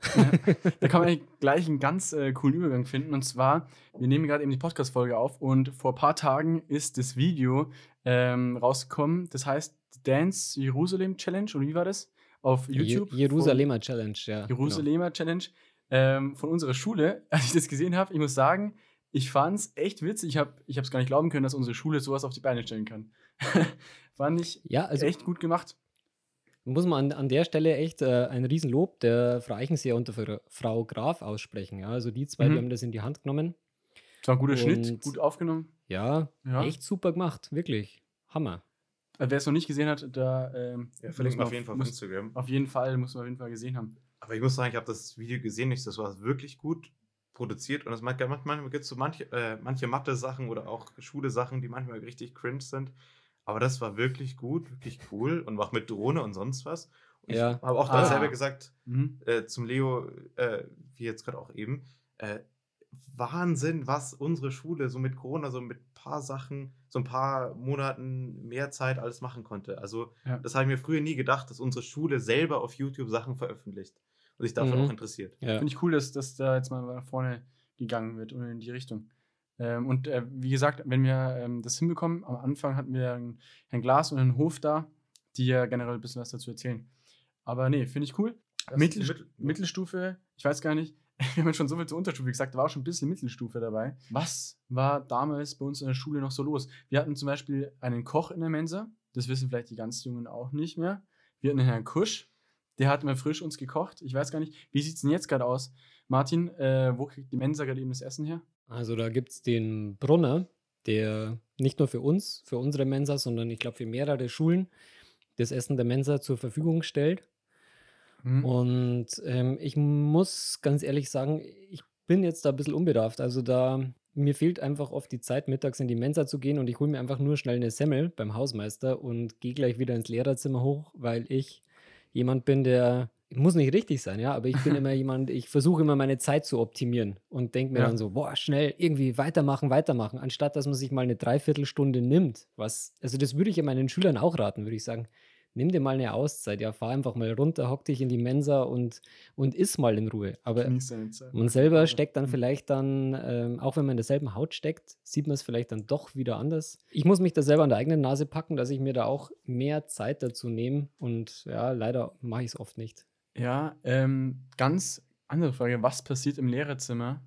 Da kann man gleich einen ganz äh, coolen Übergang finden. Und zwar, wir nehmen gerade eben die Podcast-Folge auf und vor ein paar Tagen ist das Video ähm, rausgekommen. Das heißt Dance Jerusalem Challenge, oder wie war das? Auf YouTube. Je Jerusalemer Challenge, ja. Von Jerusalemer Challenge ähm, von unserer Schule. (laughs) Als ich das gesehen habe, ich muss sagen, ich fand es echt witzig. Ich habe es gar nicht glauben können, dass unsere Schule sowas auf die Beine stellen kann. (laughs) fand ich Genau. Ja, also echt gut gemacht. muss man an, an der Stelle echt äh, ein Riesenlob der Frau Eichenseher und der Fra- Frau Graf aussprechen. Ja, also die zwei, Mhm. die haben das in die Hand genommen. Es war ein guter Schnitt, Und- gut aufgenommen. Ja, Ja. echt super gemacht, wirklich. Hammer. Äh, Wer es noch nicht gesehen hat, da ähm, Ja, man auf jeden Fall auf muss, Instagram. Auf jeden Fall, muss man auf jeden Fall gesehen haben. Aber ich muss sagen, ich habe das Video gesehen, nicht, das war wirklich gut produziert und es manchmal, manchmal gibt es so manche, äh, manche Mathe-Sachen oder auch Schule-Sachen, die manchmal richtig cringe sind. Aber das war wirklich gut, wirklich cool und auch mit Drohne und sonst was. Und Ja. Ich habe auch da Ah. selber gesagt, Mhm. äh, zum Leo, äh, wie jetzt gerade auch eben, äh, Wahnsinn, was unsere Schule so mit Corona, so mit ein paar Sachen, so ein paar Monaten mehr Zeit alles machen konnte. Also, Ja. das habe ich mir früher nie gedacht, dass unsere Schule selber auf YouTube Sachen veröffentlicht und sich dafür Mhm. auch interessiert. Ja. Finde ich cool, dass das da jetzt mal nach vorne gegangen wird und in die Richtung. Ähm, und äh, wie gesagt, wenn wir ähm, das hinbekommen, am Anfang hatten wir einen Herrn Glas und einen Hof da, die ja generell ein bisschen was dazu erzählen. Aber nee, finde ich cool. Mittel, Mittel- Mittelstufe, ich weiß gar nicht, (laughs) wir haben schon so viel zur Unterstufe gesagt, da war auch schon ein bisschen Mittelstufe dabei. Was war damals bei uns in der Schule noch so los? Wir hatten zum Beispiel einen Koch in der Mensa, das wissen vielleicht die ganz Jungen auch nicht mehr. Wir hatten einen Herrn Kusch, der hat mal frisch uns gekocht. Ich weiß gar nicht, wie sieht es denn jetzt gerade aus? Martin, äh, wo kriegt die Mensa gerade eben das Essen her? Also da gibt es den Brunner, der nicht nur für uns, für unsere Mensa, sondern ich glaube für mehrere Schulen das Essen der Mensa zur Verfügung stellt. Hm? Und ähm, ich muss ganz ehrlich sagen, ich bin jetzt da ein bisschen unbedarft. Also da, mir fehlt einfach oft die Zeit, mittags in die Mensa zu gehen und ich hole mir einfach nur schnell eine Semmel beim Hausmeister und gehe gleich wieder ins Lehrerzimmer hoch, weil ich jemand bin, der, muss nicht richtig sein, ja, aber ich bin immer (laughs) jemand, ich versuche immer meine Zeit zu optimieren und denke mir Ja. dann so, boah, schnell irgendwie weitermachen, weitermachen, anstatt dass man sich mal eine Dreiviertelstunde nimmt. Was, also das würde ich ja meinen Schülern auch raten, würde ich sagen nimm dir mal eine Auszeit, ja, fahr einfach mal runter, hock dich in die Mensa und, und iss mal in Ruhe. Aber man selber steckt dann Mhm. vielleicht dann, ähm, auch wenn man in derselben Haut steckt, sieht man es vielleicht dann doch wieder anders. Ich muss mich da selber an der eigenen Nase packen, dass ich mir da auch mehr Zeit dazu nehme und ja, leider mache ich es oft nicht. Ja, ähm, ganz andere Frage. Was passiert im Lehrerzimmer,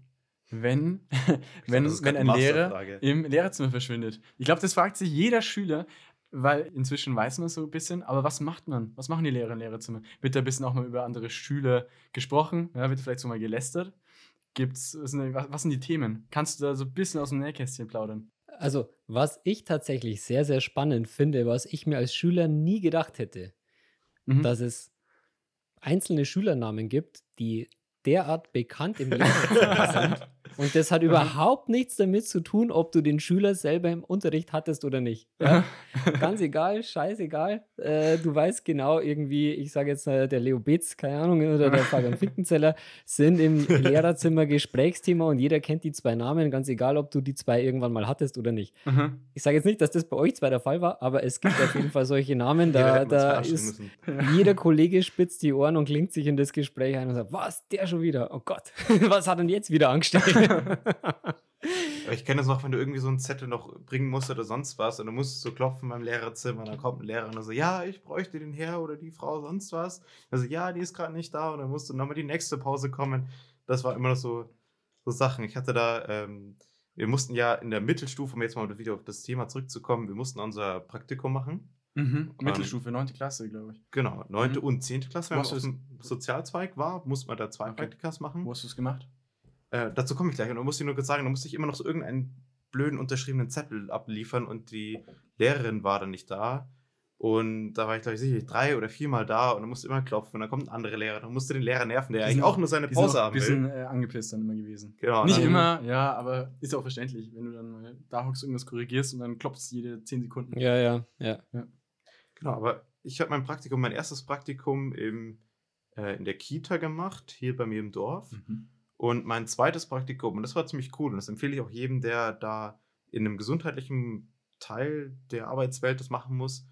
wenn, (laughs) wenn, wenn ein Lehrer im Lehrerzimmer verschwindet? Ich glaube, das fragt sich jeder Schüler, weil inzwischen weiß man so ein bisschen, aber was macht man? Was machen die Lehrer im Lehrerzimmer? Wird da ein bisschen auch mal über andere Schüler gesprochen? Ja, wird vielleicht so mal gelästert? Gibt's, was, sind, was sind die Themen? Kannst du da so ein bisschen aus dem Nähkästchen plaudern? Also, was ich tatsächlich sehr, sehr spannend finde, was ich mir als Schüler nie gedacht hätte, Mhm. dass es einzelne Schülernamen gibt, die derart bekannt im (laughs) Lehrerzimmer sind. Und das hat überhaupt nichts damit zu tun, ob du den Schüler selber im Unterricht hattest oder nicht. Ja? Ganz egal, scheißegal. Äh, du weißt genau irgendwie, ich sage jetzt äh, der Leo Betz, keine Ahnung, oder der Fabian (laughs) Finkenzeller, sind im Lehrerzimmer Gesprächsthema und jeder kennt die zwei Namen, ganz egal, ob du die zwei irgendwann mal hattest oder nicht. Mhm. Ich sage jetzt nicht, dass das bei euch zwei der Fall war, aber es gibt auf jeden Fall solche Namen. Jeder Da, da ist jeder Kollege spitzt die Ohren und klingt sich in das Gespräch ein und sagt, was, der schon wieder? Oh Gott, (laughs) was hat denn jetzt wieder angestellt? (laughs) Ich kenne das noch, wenn du irgendwie so einen Zettel noch bringen musst oder sonst was und du musst so klopfen beim Lehrerzimmer und dann kommt ein Lehrer und so, ja, ich bräuchte den Herr oder die Frau sonst was. Also ja, die ist gerade nicht da und dann musst du nochmal die nächste Pause kommen. Das war immer noch so, so Sachen. Ich hatte da, ähm, wir mussten ja in der Mittelstufe, um jetzt mal wieder auf das Thema zurückzukommen, wir mussten unser Praktikum machen. Mhm. Mittelstufe, 9. Klasse, glaube ich. Genau, 9. Mhm. und 10. Klasse, wenn man auf dem Sozialzweig war, musste man da zwei Okay. Praktikas machen. Wo hast du es gemacht? Äh, dazu komme ich gleich. Und da musste ich nur kurz sagen, da musste ich immer noch so irgendeinen blöden unterschriebenen Zettel abliefern und die Lehrerin war dann nicht da. Und da war ich, glaube ich, sicherlich drei oder viermal da und dann musste immer klopfen und dann kommt ein anderer Lehrer, dann musste den Lehrer nerven, der Die eigentlich sind auch nur seine Die sind Pause auch ein haben will. bisschen äh, angepisst dann immer gewesen. Genau, Nicht dann- immer, ja, aber ist ja auch verständlich, wenn du dann mal da hockst, irgendwas korrigierst und dann klopfst jede 10 Sekunden. ja, ja, ja. Genau, aber ich habe mein Praktikum, mein erstes Praktikum im, äh, in der Kita gemacht, hier bei mir im Dorf. Mhm. Und mein zweites Praktikum, und das war ziemlich cool, und das empfehle ich auch jedem, der da in einem gesundheitlichen Teil der Arbeitswelt das machen muss,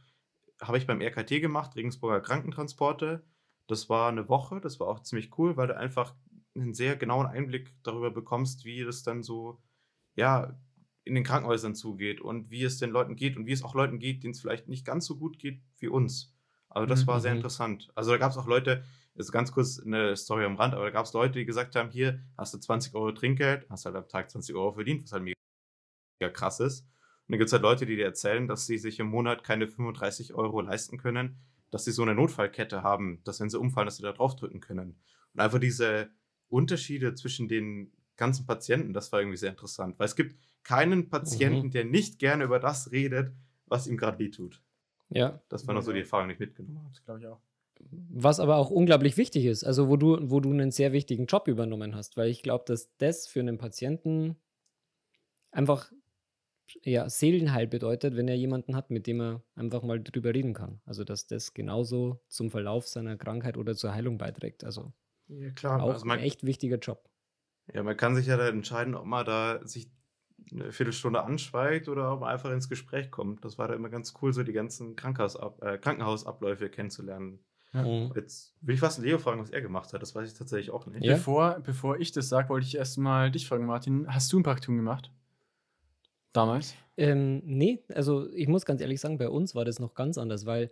habe ich beim RKT gemacht, Regensburger Krankentransporte. Das war eine Woche, das war auch ziemlich cool, weil du einfach einen sehr genauen Einblick darüber bekommst, wie das dann so, ja, in den Krankenhäusern zugeht und wie es den Leuten geht und wie es auch Leuten geht, denen es vielleicht nicht ganz so gut geht wie uns. Also das Mhm. war sehr Mhm. interessant. Also da gab es auch Leute, ist ganz kurz eine Story am Rand, aber da gab es Leute, die gesagt haben, hier hast du 20 Euro Trinkgeld, hast halt am Tag 20 Euro verdient, was halt mega krass ist. Und dann gibt es halt Leute, die dir erzählen, dass sie sich im Monat keine 35 Euro leisten können, dass sie so eine Notfallkette haben, dass wenn sie umfallen, dass sie da drauf drücken können. Und einfach diese Unterschiede zwischen den ganzen Patienten, das war irgendwie sehr interessant, weil es gibt keinen Patienten, Mhm. der nicht gerne über das redet, was ihm gerade wehtut. Ja. Das war noch so die Erfahrung, die ich mitgenommen habe. Das glaube ich auch. Was aber auch unglaublich wichtig ist, also wo du, wo du einen sehr wichtigen Job übernommen hast, weil ich glaube, dass das für einen Patienten einfach ja, Seelenheil bedeutet, wenn er jemanden hat, mit dem er einfach mal drüber reden kann. Also dass das genauso zum Verlauf seiner Krankheit oder zur Heilung beiträgt. Also Ja, klar. auch Also man, ein echt wichtiger Job. ja, man kann sich ja dann entscheiden, ob man da sich eine Viertelstunde anschweigt oder ob man einfach ins Gespräch kommt. Das war da immer ganz cool, so die ganzen Krankenhausab äh, Krankenhausabläufe kennenzulernen. Mhm. Jetzt will ich fast Leo fragen, was er gemacht hat. Das weiß ich tatsächlich auch nicht. Ja. Bevor, bevor ich das sage, wollte ich erstmal dich fragen, Martin. Hast du ein Praktikum gemacht? Damals? Ähm, nee, also ich muss ganz ehrlich sagen, bei uns war das noch ganz anders, weil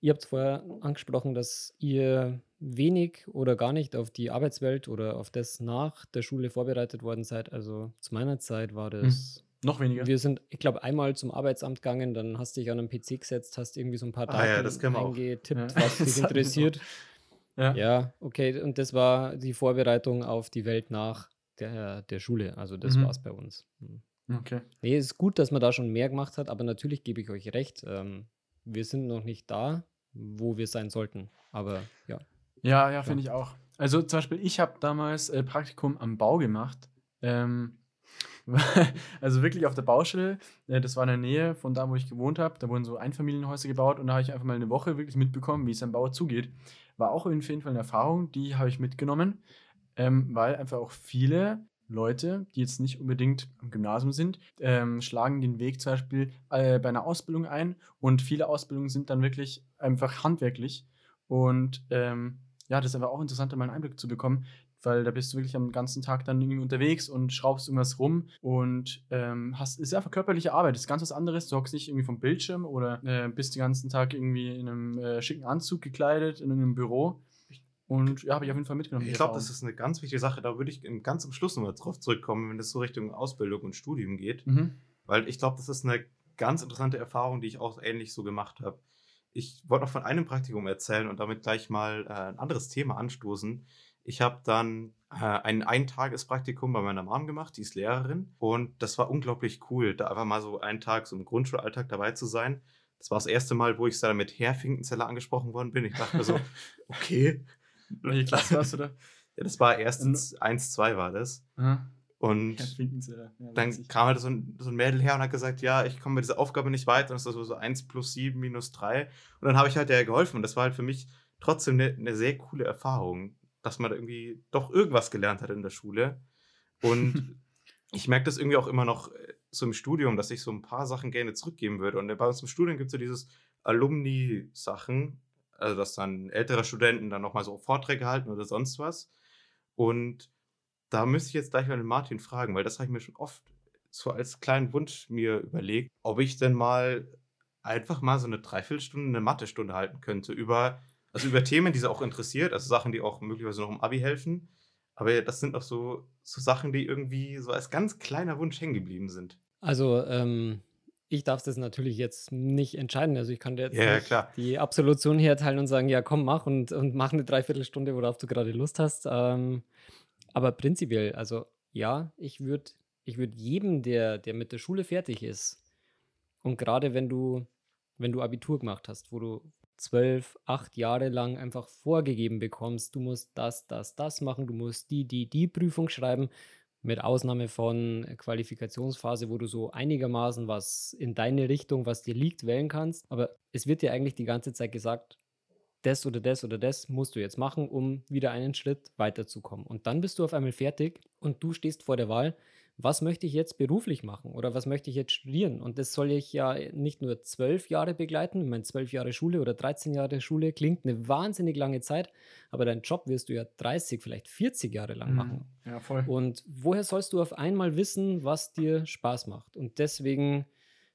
ihr habt vorher angesprochen, dass ihr wenig oder gar nicht auf die Arbeitswelt oder auf das nach der Schule vorbereitet worden seid. Also zu meiner Zeit war das. Noch weniger? Wir sind, ich glaube, einmal zum Arbeitsamt gegangen, dann hast dich an einen PC gesetzt, hast irgendwie so ein paar Ah Daten ja, das eingetippt, Ja. was (laughs) dich interessiert. ja. Ja, okay, und das war die Vorbereitung auf die Welt nach der, der Schule. Also das Mhm. war es bei uns. Mhm. Okay. Nee, es ist gut, dass man da schon mehr gemacht hat, aber natürlich gebe ich euch recht. Ähm, wir sind noch nicht da, wo wir sein sollten. Aber ja. Ja, ja, finde ich auch. Also zum Beispiel, ich habe damals äh, Praktikum am Bau gemacht. Ähm, (laughs) also wirklich auf der Baustelle. Äh, das war in der Nähe von da, wo ich gewohnt habe. Da wurden so Einfamilienhäuser gebaut und da habe ich einfach mal eine Woche wirklich mitbekommen, wie es am Bau zugeht. War auch auf jeden Fall eine Erfahrung, die habe ich mitgenommen, ähm, weil einfach auch viele Leute, die jetzt nicht unbedingt am Gymnasium sind, ähm, schlagen den Weg zum Beispiel äh, bei einer Ausbildung ein und viele Ausbildungen sind dann wirklich einfach handwerklich. Und ähm, ja, das ist aber auch interessant, mal einen Einblick zu bekommen, weil da bist du wirklich am ganzen Tag dann irgendwie unterwegs und schraubst irgendwas rum und ähm, hast, ist einfach körperliche Arbeit, das ist ganz was anderes. Du hockst nicht irgendwie vom Bildschirm oder äh, bist den ganzen Tag irgendwie in einem äh, schicken Anzug gekleidet, in einem Büro. Und ja, habe ich auf jeden Fall mitgenommen. Ich glaube, das ist eine ganz wichtige Sache. Da würde ich im- ganz am Schluss nochmal drauf zurückkommen, wenn es so Richtung Ausbildung und Studium geht. Mhm. Weil ich glaube, das ist eine ganz interessante Erfahrung, die ich auch ähnlich so gemacht habe. Ich wollte noch von einem Praktikum erzählen und damit gleich mal äh, ein anderes Thema anstoßen. Ich habe dann äh, ein Eintagespraktikum bei meiner Mom gemacht, die ist Lehrerin. Und das war unglaublich cool, da einfach mal so einen Tag so im Grundschulalltag dabei zu sein. Das war das erste Mal, wo ich da mit Herr Finkenzeller angesprochen worden bin. Ich dachte mir so, (laughs) okay. Welche Klasse warst du da? Ja, das war erstens 1, 2 war das. Aha. Und Herr Finkenzeller. Ja, dann kam halt so ein, so ein Mädel her und hat gesagt, ja, ich komme mit dieser Aufgabe nicht weiter. Und ist so, so 1 plus 7 minus 3. Und dann habe ich halt der geholfen. Und das war halt für mich trotzdem eine, eine sehr coole Erfahrung, dass man irgendwie doch irgendwas gelernt hat in der Schule. Und (laughs) ich merke das irgendwie auch immer noch äh, so im Studium, dass ich so ein paar Sachen gerne zurückgeben würde. Und bei uns im Studium gibt es so dieses Alumni-Sachen, also dass dann ältere Studenten dann nochmal so Vorträge halten oder sonst was. Und da müsste ich jetzt gleich mal den Martin fragen, weil das habe ich mir schon oft so als kleinen Wunsch mir überlegt, ob ich denn mal einfach mal so eine Dreiviertelstunde eine Mathestunde halten könnte über, also über Themen, die sie auch interessiert, also Sachen, die auch möglicherweise noch im Abi helfen. Aber das sind auch so, so Sachen, die irgendwie so als ganz kleiner Wunsch hängen geblieben sind. Also, ähm, ich darf das natürlich jetzt nicht entscheiden. Also ich kann dir jetzt Ja, nicht klar. die Absolution herteilen und sagen, ja, komm, mach und, und mach eine Dreiviertelstunde, worauf du gerade Lust hast. Ähm, aber prinzipiell, also ja, ich würde ich würd jedem, der, der mit der Schule fertig ist, und gerade wenn du, wenn du Abitur gemacht hast, wo du zwölf, acht Jahre lang einfach vorgegeben bekommst, du musst das, das, das machen, du musst die, die, die Prüfung schreiben, mit Ausnahme von Qualifikationsphase, wo du so einigermaßen was in deine Richtung, was dir liegt, wählen kannst. Aber es wird dir eigentlich die ganze Zeit gesagt, das oder das oder das musst du jetzt machen, um wieder einen Schritt weiterzukommen. Und dann bist du auf einmal fertig und du stehst vor der Wahl, was möchte ich jetzt beruflich machen oder was möchte ich jetzt studieren? Und das soll ich ja nicht nur zwölf Jahre begleiten. Ich meine, zwölf Jahre Schule oder 13 Jahre Schule klingt eine wahnsinnig lange Zeit, aber deinen Job wirst du ja 30, vielleicht 40 Jahre lang Mhm. machen. Ja, voll. Und woher sollst du auf einmal wissen, was dir Spaß macht? Und deswegen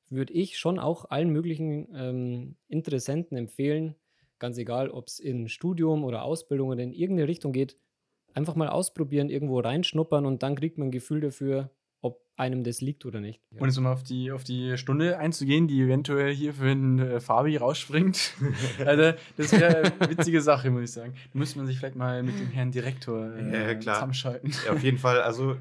würde ich schon auch allen möglichen ähm, Interessenten empfehlen, ganz egal, ob es in Studium oder Ausbildung oder in irgendeine Richtung geht, einfach mal ausprobieren, irgendwo reinschnuppern und dann kriegt man ein Gefühl dafür, ob einem das liegt oder nicht. Und jetzt um auf die, auf die Stunde einzugehen, die eventuell hier für den äh, Fabi rausspringt. (laughs) also, das wäre eine witzige Sache, muss ich sagen. Da müsste man sich vielleicht mal mit dem Herrn Direktor äh, Ja, klar. zusammenschalten. Ja, auf jeden Fall. (laughs) Also,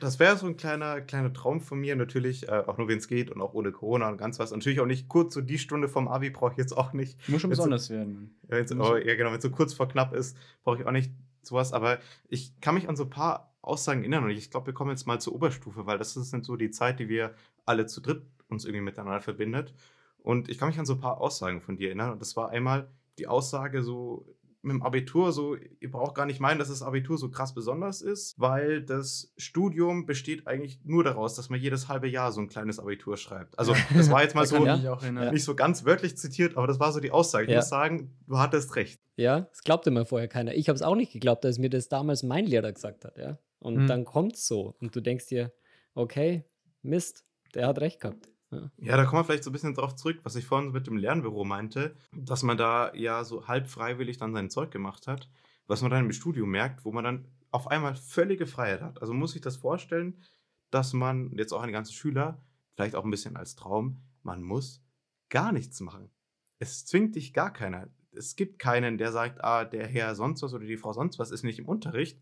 das wäre so ein kleiner, kleiner Traum von mir. Natürlich, äh, auch nur wenn es geht und auch ohne Corona und ganz was. Und natürlich auch nicht kurz so die Stunde vom Abi brauche ich jetzt auch nicht. Muss schon besonders werden. Ja, wenn's, oh, ja genau, wenn es so kurz vor knapp ist, brauche ich auch nicht sowas. Aber ich kann mich an so ein paar Aussagen erinnern. Und ich glaube, wir kommen jetzt mal zur Oberstufe, weil das ist so die Zeit, die wir alle zu dritt uns irgendwie miteinander verbindet. Und ich kann mich an so ein paar Aussagen von dir erinnern. Und das war einmal die Aussage so mit dem Abitur, so, ihr braucht gar nicht meinen, dass das Abitur so krass besonders ist, weil das Studium besteht eigentlich nur daraus, dass man jedes halbe Jahr so ein kleines Abitur schreibt. Also, (laughs) das war jetzt mal so erinnern. nicht so ganz wörtlich zitiert, aber das war so die Aussage. Ich Ja. muss sagen, du hattest recht. Ja, das glaubte mir vorher keiner. Ich habe es auch nicht geglaubt, als mir das damals mein Lehrer gesagt hat. Ja? Und Mhm. dann kommt es so. Und du denkst dir, okay, Mist, der hat recht gehabt. Ja. Da kommen wir vielleicht so ein bisschen drauf zurück, was ich vorhin mit dem Lernbüro meinte, dass man da ja so halb freiwillig dann sein Zeug gemacht hat, was man dann im Studium merkt, wo man dann auf einmal völlige Freiheit hat. Also muss ich das vorstellen, dass man, jetzt auch an die ganzen Schüler, vielleicht auch ein bisschen als Traum, man muss gar nichts machen. Es zwingt dich gar keiner. Es gibt keinen, der sagt, ah, der Herr sonst was oder die Frau sonst was ist nicht im Unterricht.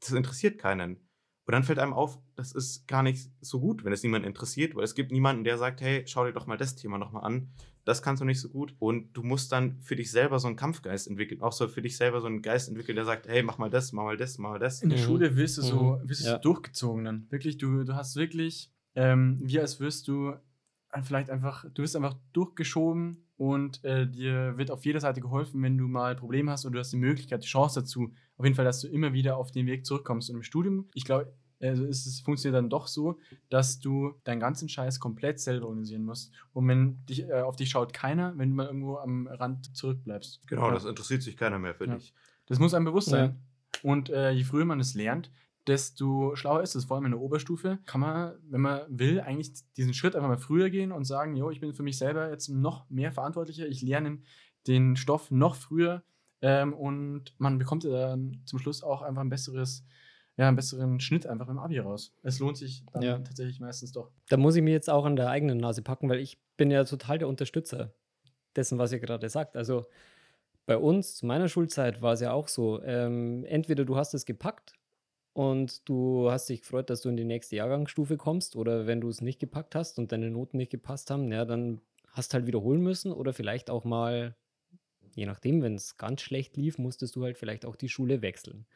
Das interessiert keinen. Und dann fällt einem auf, das ist gar nicht so gut, wenn es niemanden interessiert, weil es gibt niemanden, der sagt, hey, schau dir doch mal das Thema nochmal an. Das kannst du nicht so gut. Und du musst dann für dich selber so einen Kampfgeist entwickeln. Auch so für dich selber so einen Geist entwickeln, der sagt, hey, mach mal das, mach mal das, mach mal das. In der Mhm. Schule wirst du so, Mhm. wirst du Ja. so durchgezogen dann. Wirklich, du, du hast wirklich, ähm, wie als wirst du vielleicht einfach, du wirst einfach durchgeschoben und äh, dir wird auf jeder Seite geholfen, wenn du mal Probleme hast und du hast die Möglichkeit, die Chance dazu, auf jeden Fall, dass du immer wieder auf den Weg zurückkommst. Und im Studium, ich glaube, also ist es funktioniert dann doch so, dass du deinen ganzen Scheiß komplett selber organisieren musst. Und wenn dich, äh, auf dich schaut keiner, wenn du mal irgendwo am Rand zurückbleibst. Genau, Ja. das interessiert sich keiner mehr für Ja. dich. Das muss einem bewusst Ja. sein. Und äh, je früher man es lernt, desto schlauer ist es. Vor allem in der Oberstufe kann man, wenn man will, eigentlich diesen Schritt einfach mal früher gehen und sagen, jo, ich bin für mich selber jetzt noch mehr verantwortlicher. Ich lerne den Stoff noch früher ähm, und man bekommt dann zum Schluss auch einfach ein besseres, ja, einen besseren Schnitt einfach im Abi raus. Es lohnt sich dann Ja. tatsächlich meistens doch. Da muss ich mir jetzt auch an der eigenen Nase packen, weil ich bin ja total der Unterstützer dessen, was ihr gerade sagt. Also bei uns, zu meiner Schulzeit, war es ja auch so, ähm, entweder du hast es gepackt und du hast dich gefreut, dass du in die nächste Jahrgangsstufe kommst oder wenn du es nicht gepackt hast und deine Noten nicht gepasst haben, ja, dann hast halt wiederholen müssen oder vielleicht auch mal, je nachdem, wenn es ganz schlecht lief, musstest du halt vielleicht auch die Schule wechseln.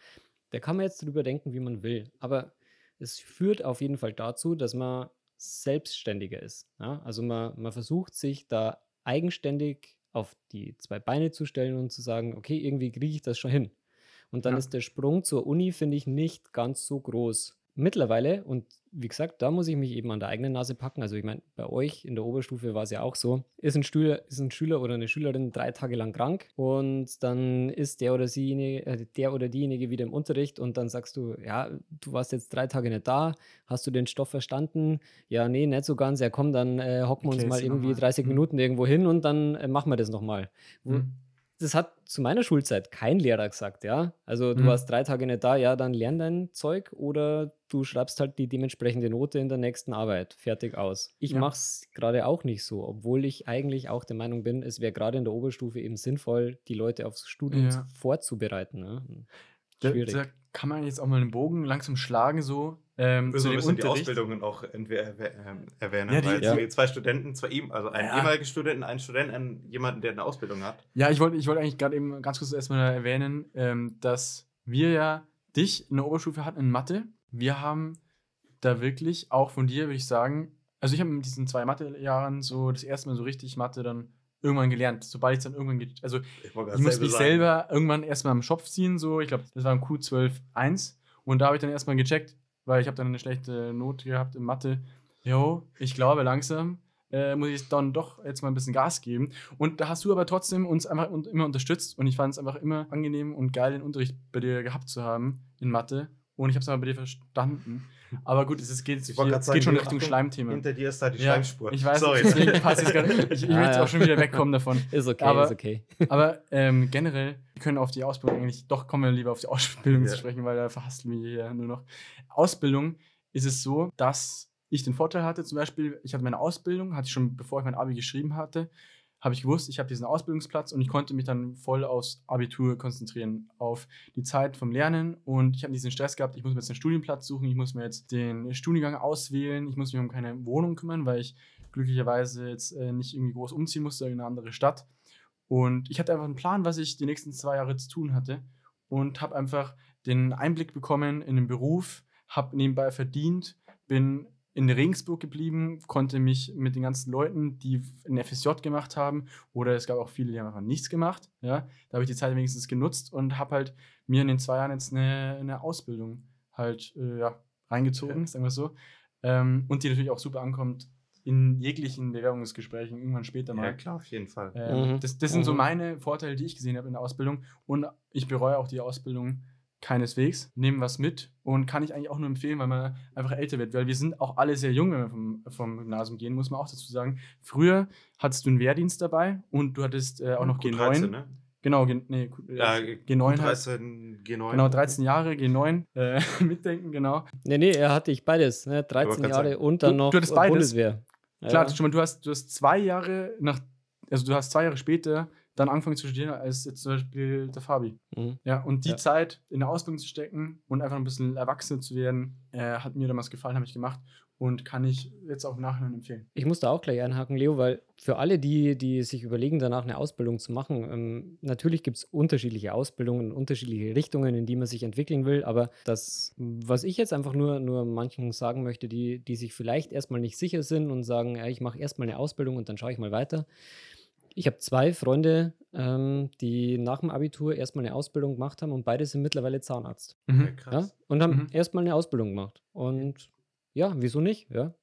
Da kann man jetzt drüber denken, wie man will, aber es führt auf jeden Fall dazu, dass man selbstständiger ist. Ja? Also man, man versucht sich da eigenständig auf die zwei Beine zu stellen und zu sagen, okay, irgendwie kriege ich das schon hin. Und dann Ja. ist der Sprung zur Uni, finde ich, nicht ganz so groß. Mittlerweile, und wie gesagt, da muss ich mich eben an der eigenen Nase packen. Also ich meine, bei euch in der Oberstufe war es ja auch so, ist ein, Schüler, ist ein Schüler oder eine Schülerin drei Tage lang krank und dann ist der oder, diejenige, äh, der oder diejenige wieder im Unterricht und dann sagst du, ja, du warst jetzt drei Tage nicht da, hast du den Stoff verstanden? Ja, nee, nicht so ganz. Ja, komm, dann äh, hocken wir uns Okay, mal irgendwie normal. 30 Mhm. Minuten irgendwo hin und dann äh, machen wir das nochmal. Mhm. Das hat zu meiner Schulzeit kein Lehrer gesagt, ja. Also du Mhm. warst drei Tage nicht da, ja, dann lern dein Zeug oder du schreibst halt die dementsprechende Note in der nächsten Arbeit. Fertig aus. Ich Ja. mache es gerade auch nicht so, obwohl ich eigentlich auch der Meinung bin, es wäre gerade in der Oberstufe eben sinnvoll, die Leute aufs Studium Ja. vorzubereiten. Ne? Da, Schwierig. da kann man jetzt auch mal einen Bogen langsam schlagen, so. Ähm, Wir zu so ein dem bisschen die. Ausbildungen auch ähm, erwähnen, Ja, die- weil Ja. zwei- Studenten, zwei eben, also ein Ja. ehemaliger Studenten, ein Student, ein, jemanden, der eine Ausbildung hat. Ja, ich wollte ich wollte eigentlich gerade eben ganz kurz erstmal erwähnen, ähm, dass wir ja dich in der Oberstufe hatten in Mathe. Wir haben da wirklich auch von dir, würde ich sagen, also ich habe in diesen zwei Mathe-Jahren so das erste Mal so richtig Mathe dann irgendwann gelernt. Sobald ich dann irgendwann, ge- also Ich, ich muss mich selber irgendwann erstmal am Schopf ziehen, so, ich glaube, das war ein Q12.1 und da habe ich dann erstmal gecheckt, weil ich habe dann eine schlechte Note gehabt in Mathe. Jo, ich glaube langsam äh, muss ich dann doch jetzt mal ein bisschen Gas geben. Und da hast du aber trotzdem uns einfach immer unterstützt und ich fand es einfach immer angenehm und geil, den Unterricht bei dir gehabt zu haben in Mathe. Und ich habe es aber bei dir verstanden. Aber gut, es, ist- geht, Ich hier, sagen, geht schon Richtung Schleimthema. Hinter dir ist da die Ja, Schleimspur. Ich weiß, Sorry. deswegen passt es gerade. Ich, ich will (laughs) Ja, jetzt ja. auch schon wieder wegkommen davon. Ist okay, Aber- ist okay. (laughs) Aber ähm, generell, wir können auf die Ausbildung eigentlich, doch kommen wir lieber auf die Ausbildung Ja. zu sprechen, weil da verhasteln wir hier nur noch. Ausbildung ist es so, dass ich den Vorteil hatte, zum Beispiel, ich hatte meine Ausbildung, hatte ich schon, bevor ich mein Abi geschrieben hatte, habe ich gewusst, ich habe diesen Ausbildungsplatz und ich konnte mich dann voll aufs Abitur konzentrieren, auf die Zeit vom Lernen und ich habe diesen Stress gehabt, ich muss mir jetzt einen Studienplatz suchen, ich muss mir jetzt den Studiengang auswählen, ich muss mich um keine Wohnung kümmern, weil ich glücklicherweise jetzt äh, nicht irgendwie groß umziehen musste in eine andere Stadt. Und ich hatte einfach einen Plan, was ich die nächsten zwei Jahre zu tun hatte und habe einfach den Einblick bekommen in den Beruf, habe nebenbei verdient, bin in Regensburg geblieben, konnte mich mit den ganzen Leuten, die ein FSJ gemacht haben, oder es gab auch viele, die haben einfach nichts gemacht, ja, da habe ich die Zeit wenigstens genutzt und habe halt mir in den zwei Jahren jetzt eine, eine Ausbildung halt äh, ja, reingezogen, sagen wir es so, ähm, und die natürlich auch super ankommt in jeglichen Bewerbungsgesprächen irgendwann später mal. Ja, klar, auf jeden Fall. Ähm, Mhm. das, das sind so Mhm. meine Vorteile, die ich gesehen habe in der Ausbildung. Und ich bereue auch die Ausbildung keineswegs. Nehmen was mit und kann ich eigentlich auch nur empfehlen, weil man einfach älter wird. Weil wir sind auch alle sehr jung, wenn wir vom, vom Gymnasium gehen, muss man auch dazu sagen. Früher hattest du einen Wehrdienst dabei und du hattest äh, auch noch G9. Q13, ne? Genau, G, nee, äh, Ja, G9 halt. Q13, G9. Genau, 13 Jahre, G9, äh, (laughs) mitdenken, genau. Nee, nee, er hatte ich beides. Ne? 13 grad Jahre sagen. und dann Du- noch du hattest äh, beides? Bundeswehr. Klar, Ja. schon mal, du hast, du hast zwei Jahre nach, also du hast zwei Jahre später dann angefangen zu studieren als jetzt zum Beispiel der Fabi. Mhm. Ja, und die Ja. Zeit in der Ausbildung zu stecken und einfach ein bisschen erwachsen zu werden, äh, hat mir damals gefallen, habe ich gemacht und kann ich jetzt auch im Nachhinein empfehlen. Ich muss da auch gleich einhaken, Leo, weil für alle, die, die sich überlegen, danach eine Ausbildung zu machen, ähm, natürlich gibt es unterschiedliche Ausbildungen, unterschiedliche Richtungen, in die man sich entwickeln will. Aber das, was ich jetzt einfach nur, nur manchen sagen möchte, die, die sich vielleicht erstmal nicht sicher sind und sagen, ja, ich mache erstmal eine Ausbildung und dann schaue ich mal weiter. Ich habe zwei Freunde, ähm, die nach dem Abitur erstmal eine Ausbildung gemacht haben und beide sind mittlerweile Zahnarzt. Ja, Mhm. Ja? krass. Und haben Mhm. erstmal eine Ausbildung gemacht. Und ja, wieso nicht? Ja.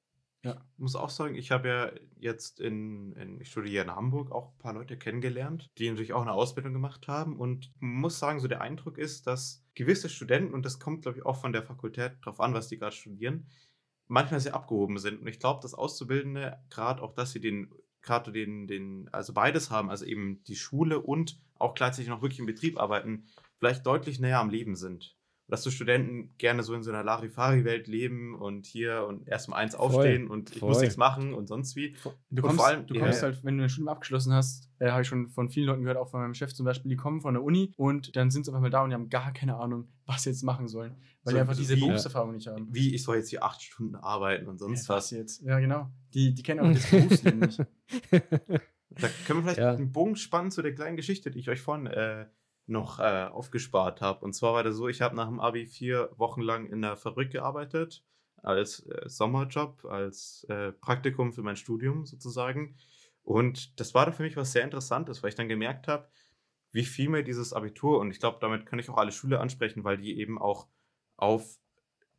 Ich muss auch sagen, ich habe ja jetzt in, in, ich studiere in Hamburg auch ein paar Leute kennengelernt, die natürlich auch eine Ausbildung gemacht haben. Und muss sagen, so der Eindruck ist, dass gewisse Studenten, und das kommt, glaube ich, auch von der Fakultät drauf an, was die gerade studieren, manchmal sehr abgehoben sind. Und ich glaube, dass Auszubildende, gerade auch, dass sie den, gerade den, den, also beides haben, also eben die Schule und auch gleichzeitig noch wirklich im Betrieb arbeiten, vielleicht deutlich näher am Leben sind. Dass so Studenten gerne so in so einer Larifari-Welt leben und hier und erst um eins Voll, aufstehen und ich muss voll. nichts machen und sonst wie. Du Und kommst, vor allem- du kommst ja. halt, wenn du ein Studium abgeschlossen hast, äh, habe ich schon von vielen Leuten gehört, auch von meinem Chef zum Beispiel, die kommen von der Uni und dann sind sie einfach mal da und die haben gar keine Ahnung, was sie jetzt machen sollen, weil So die einfach diese wie- Berufserfahrung nicht haben. Wie ich soll jetzt hier acht Stunden arbeiten und sonst Ja, was. jetzt? Ja, genau. Die, die kennen auch das Berufsleben (laughs) nicht. Da können wir vielleicht Ja. einen Bogen spannen zu der kleinen Geschichte, die ich euch vorhin äh, noch äh, aufgespart habe. Und zwar war das so, ich habe nach dem Abi vier Wochen lang in der Fabrik gearbeitet, als äh, Sommerjob, als äh, Praktikum für mein Studium sozusagen. Und das war dann für mich was sehr Interessantes, weil ich dann gemerkt habe, wie viel mir dieses Abitur, und ich glaube, damit kann ich auch alle Schüler ansprechen, weil die eben auch auf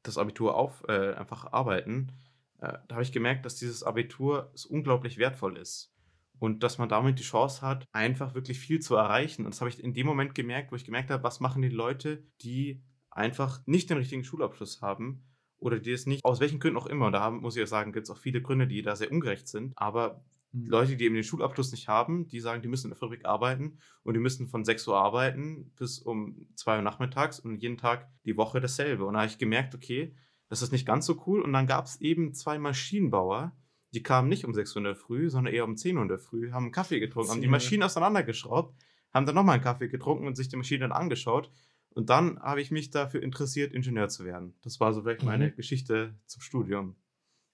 das Abitur auf, äh, einfach arbeiten, äh, da habe ich gemerkt, dass dieses Abitur so unglaublich wertvoll ist und dass man damit die Chance hat, einfach wirklich viel zu erreichen. Und das habe ich in dem Moment gemerkt, wo ich gemerkt habe, was machen die Leute, die einfach nicht den richtigen Schulabschluss haben oder die es nicht, aus welchen Gründen auch immer. Und da haben, muss ich auch sagen, gibt es auch viele Gründe, die da sehr ungerecht sind. Aber Leute, die eben den Schulabschluss nicht haben, die sagen, die müssen in der Fabrik arbeiten und die müssen von 6 Uhr arbeiten bis um 2 Uhr nachmittags und jeden Tag die Woche dasselbe. Und da habe ich gemerkt, okay, das ist nicht ganz so cool. Und dann gab es eben zwei Maschinenbauer, die kamen nicht um 6 Uhr in der Früh, sondern eher um 10 Uhr in der Früh, haben einen Kaffee getrunken, haben die 10 Uhr. Maschinen auseinandergeschraubt, haben dann nochmal einen Kaffee getrunken und sich die Maschine dann angeschaut. Und dann habe ich mich dafür interessiert, Ingenieur zu werden. Das war so vielleicht meine Mhm. Geschichte zum Studium.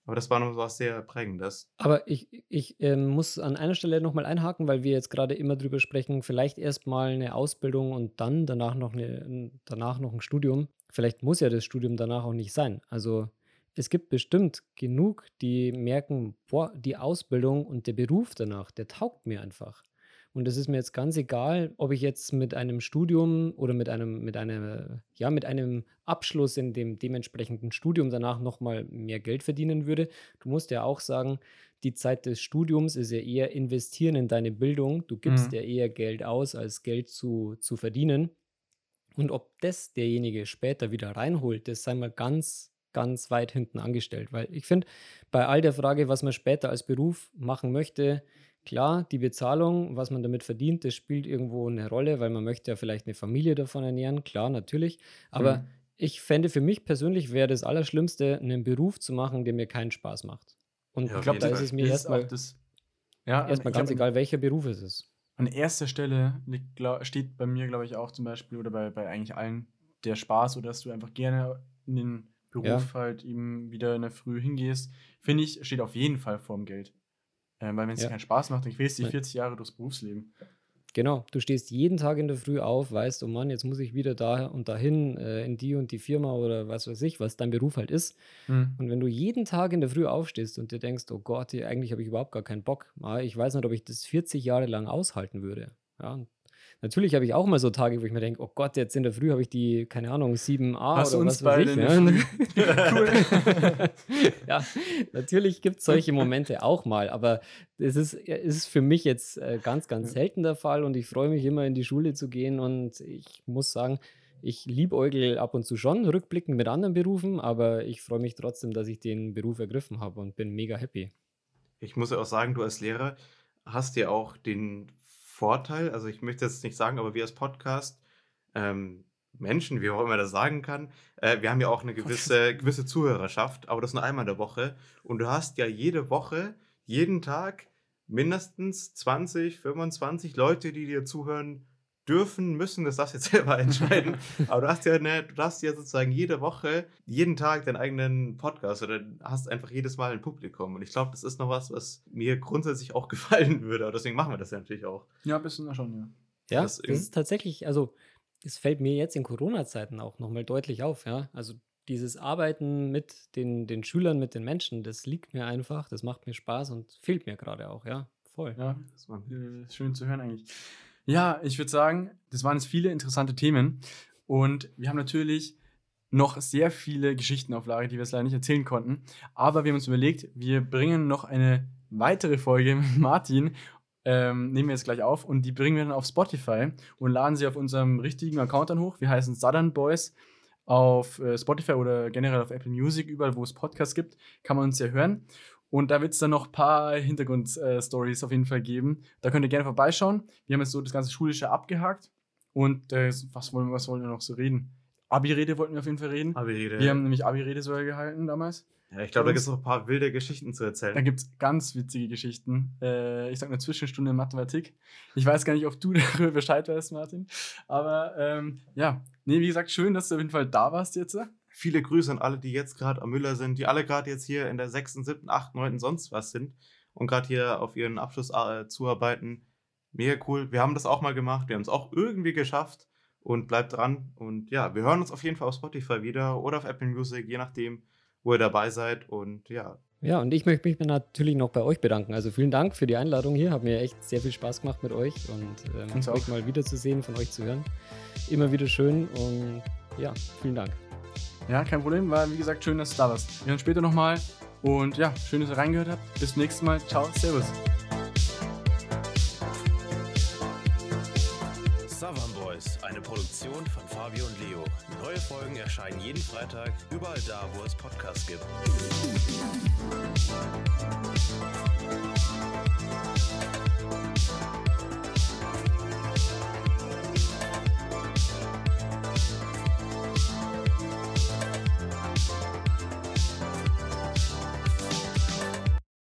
Aber das war noch was sehr Prägendes. Aber ich, ich ähm, muss an einer Stelle nochmal einhaken, weil wir jetzt gerade immer drüber sprechen, vielleicht erstmal eine Ausbildung und dann danach noch, eine, danach noch ein Studium. Vielleicht muss ja das Studium danach auch nicht sein. Also es gibt bestimmt genug, die merken, boah, die Ausbildung und der Beruf danach, der taugt mir einfach. Und es ist mir jetzt ganz egal, ob ich jetzt mit einem Studium oder mit einem, mit einem, ja, mit einem Abschluss in dem dementsprechenden Studium danach nochmal mehr Geld verdienen würde. Du musst ja auch sagen, die Zeit des Studiums ist ja eher investieren in deine Bildung. Du gibst Mhm. ja eher Geld aus, als Geld zu, zu verdienen. Und ob das derjenige später wieder reinholt, das sei mal ganz, ganz weit hinten angestellt. Weil ich finde, bei all der Frage, was man später als Beruf machen möchte, klar, die Bezahlung, was man damit verdient, das spielt irgendwo eine Rolle, weil man möchte ja vielleicht eine Familie davon ernähren, klar, natürlich. Aber Mhm. ich fände für mich persönlich wäre das Allerschlimmste, einen Beruf zu machen, der mir keinen Spaß macht. Und Ja, ich glaube, da ist es mir erstmal ja, erstmal ganz glaub, egal, welcher Beruf es ist. An erster Stelle liegt, glaub, steht bei mir, glaube ich, auch zum Beispiel oder bei, bei eigentlich allen der Spaß oder dass du einfach gerne in den Beruf Ja. halt eben wieder in der Früh hingehst, finde ich, steht auf jeden Fall vorm Geld. Ähm, weil wenn es dir Ja. keinen Spaß macht, dann quälst du dich Nein. 40 Jahre durchs Berufsleben. Genau, du stehst jeden Tag in der Früh auf, weißt, oh Mann, jetzt muss ich wieder da und dahin äh, in die und die Firma oder was weiß ich, was dein Beruf halt ist. Mhm. Und wenn du jeden Tag in der Früh aufstehst und dir denkst, oh Gott, hier, eigentlich habe ich überhaupt gar keinen Bock, ah, ich weiß nicht, ob ich das 40 Jahre lang aushalten würde. Ja, natürlich habe ich auch mal so Tage, wo ich mir denke, oh Gott, jetzt in der Früh habe ich die, keine Ahnung, 7a Hast oder uns was weiß beide ich. der (laughs) (laughs) ja. Natürlich gibt es solche Momente auch mal, aber es ist, es ist für mich jetzt äh, ganz, ganz selten der Fall und ich freue mich immer in die Schule zu gehen und ich muss sagen, ich liebäugel ab und zu schon rückblickend mit anderen Berufen, aber ich freue mich trotzdem, dass ich den Beruf ergriffen habe und bin mega happy. Ich muss ja auch sagen, du als Lehrer hast ja auch den Vorteil, also ich möchte jetzt nicht sagen, aber wir als Podcast, ähm, Menschen, wie auch immer das sagen kann, äh, wir haben ja auch eine gewisse, gewisse Zuhörerschaft, aber das nur einmal in der Woche. Und du hast ja jede Woche, jeden Tag mindestens 20, 25 Leute, die dir zuhören dürfen, müssen, das darfst du jetzt (laughs) selber entscheiden. (laughs) Aber du hast ja, ne, du darfst ja sozusagen jede Woche, jeden Tag deinen eigenen Podcast oder hast einfach jedes Mal ein Publikum. Und ich glaube, das ist noch was, was mir grundsätzlich auch (laughs) gefallen würde. Und deswegen machen wir das ja natürlich auch. Ja, bist du schon, ja. Ja, Das das, ist tatsächlich, also es fällt mir jetzt in Corona-Zeiten auch nochmal deutlich auf, ja. Also dieses Arbeiten mit den, den Schülern, mit den Menschen, das liegt mir einfach, das macht mir Spaß und fehlt mir gerade auch, ja. Voll. Ja, Das war Äh, Schön zu hören eigentlich. Ja, ich würde sagen, das waren jetzt viele interessante Themen und wir haben natürlich noch sehr viele Geschichten auf Lager, die wir jetzt leider nicht erzählen konnten. Aber wir haben uns überlegt, wir bringen noch eine weitere Folge (laughs) mit Martin, ähm, nehmen wir jetzt gleich auf und die bringen wir dann auf Spotify und laden sie auf unserem richtigen Account dann hoch. Wir heißen Southern Boys auf äh, Spotify oder generell auf Apple Music, überall wo es Podcasts gibt, kann man uns ja hören. Und da wird es dann noch ein paar Hintergrund-Stories auf jeden Fall geben. Da könnt ihr gerne vorbeischauen. Wir haben jetzt so das ganze Schulische abgehakt. Und äh, was, wollen, was wollen wir noch so reden? Abi-Rede wollten wir auf jeden Fall reden. Aber die, Wir haben nämlich Abi-Rede sogar gehalten damals. ja, ich glaube, da gibt es noch ein paar wilde Geschichten zu Da erzählen. gibt es ganz witzige Geschichten. Äh, ich sag eine Zwischenstunde in Mathematik. Ich weiß gar nicht, ob du (laughs) darüber Bescheid weißt, Martin. Aber ähm, ja, nee, wie gesagt, schön, dass du auf jeden Fall da warst jetzt. Viele Grüße an alle, die jetzt gerade am Müller sind, die alle gerade jetzt hier in der 6., 7., 8., 9. sonst was sind und gerade hier auf ihren Abschluss äh, zuarbeiten. Mega cool. Wir haben das auch mal gemacht. Wir haben es auch irgendwie geschafft und bleibt dran. Und ja, wir hören uns auf jeden Fall auf Spotify wieder oder auf Apple Music, je nachdem, wo ihr dabei seid. Und ja, Ja, und ich möchte mich natürlich noch bei euch bedanken. Also vielen Dank für die Einladung hier. Hat mir echt sehr viel Spaß gemacht mit euch und ähm, Uns auch. euch mal wiederzusehen, von euch zu hören. Immer wieder schön und ja, vielen Dank. Ja, kein Problem. War, wie gesagt, schön, dass du da warst. Wir hören uns später nochmal. Und ja, schön, dass ihr reingehört habt. Bis nächstes Mal. Ciao, Servus. Savan Boys, eine Produktion von Fabio und Leo. Neue Folgen erscheinen jeden Freitag überall da, wo es Podcasts gibt.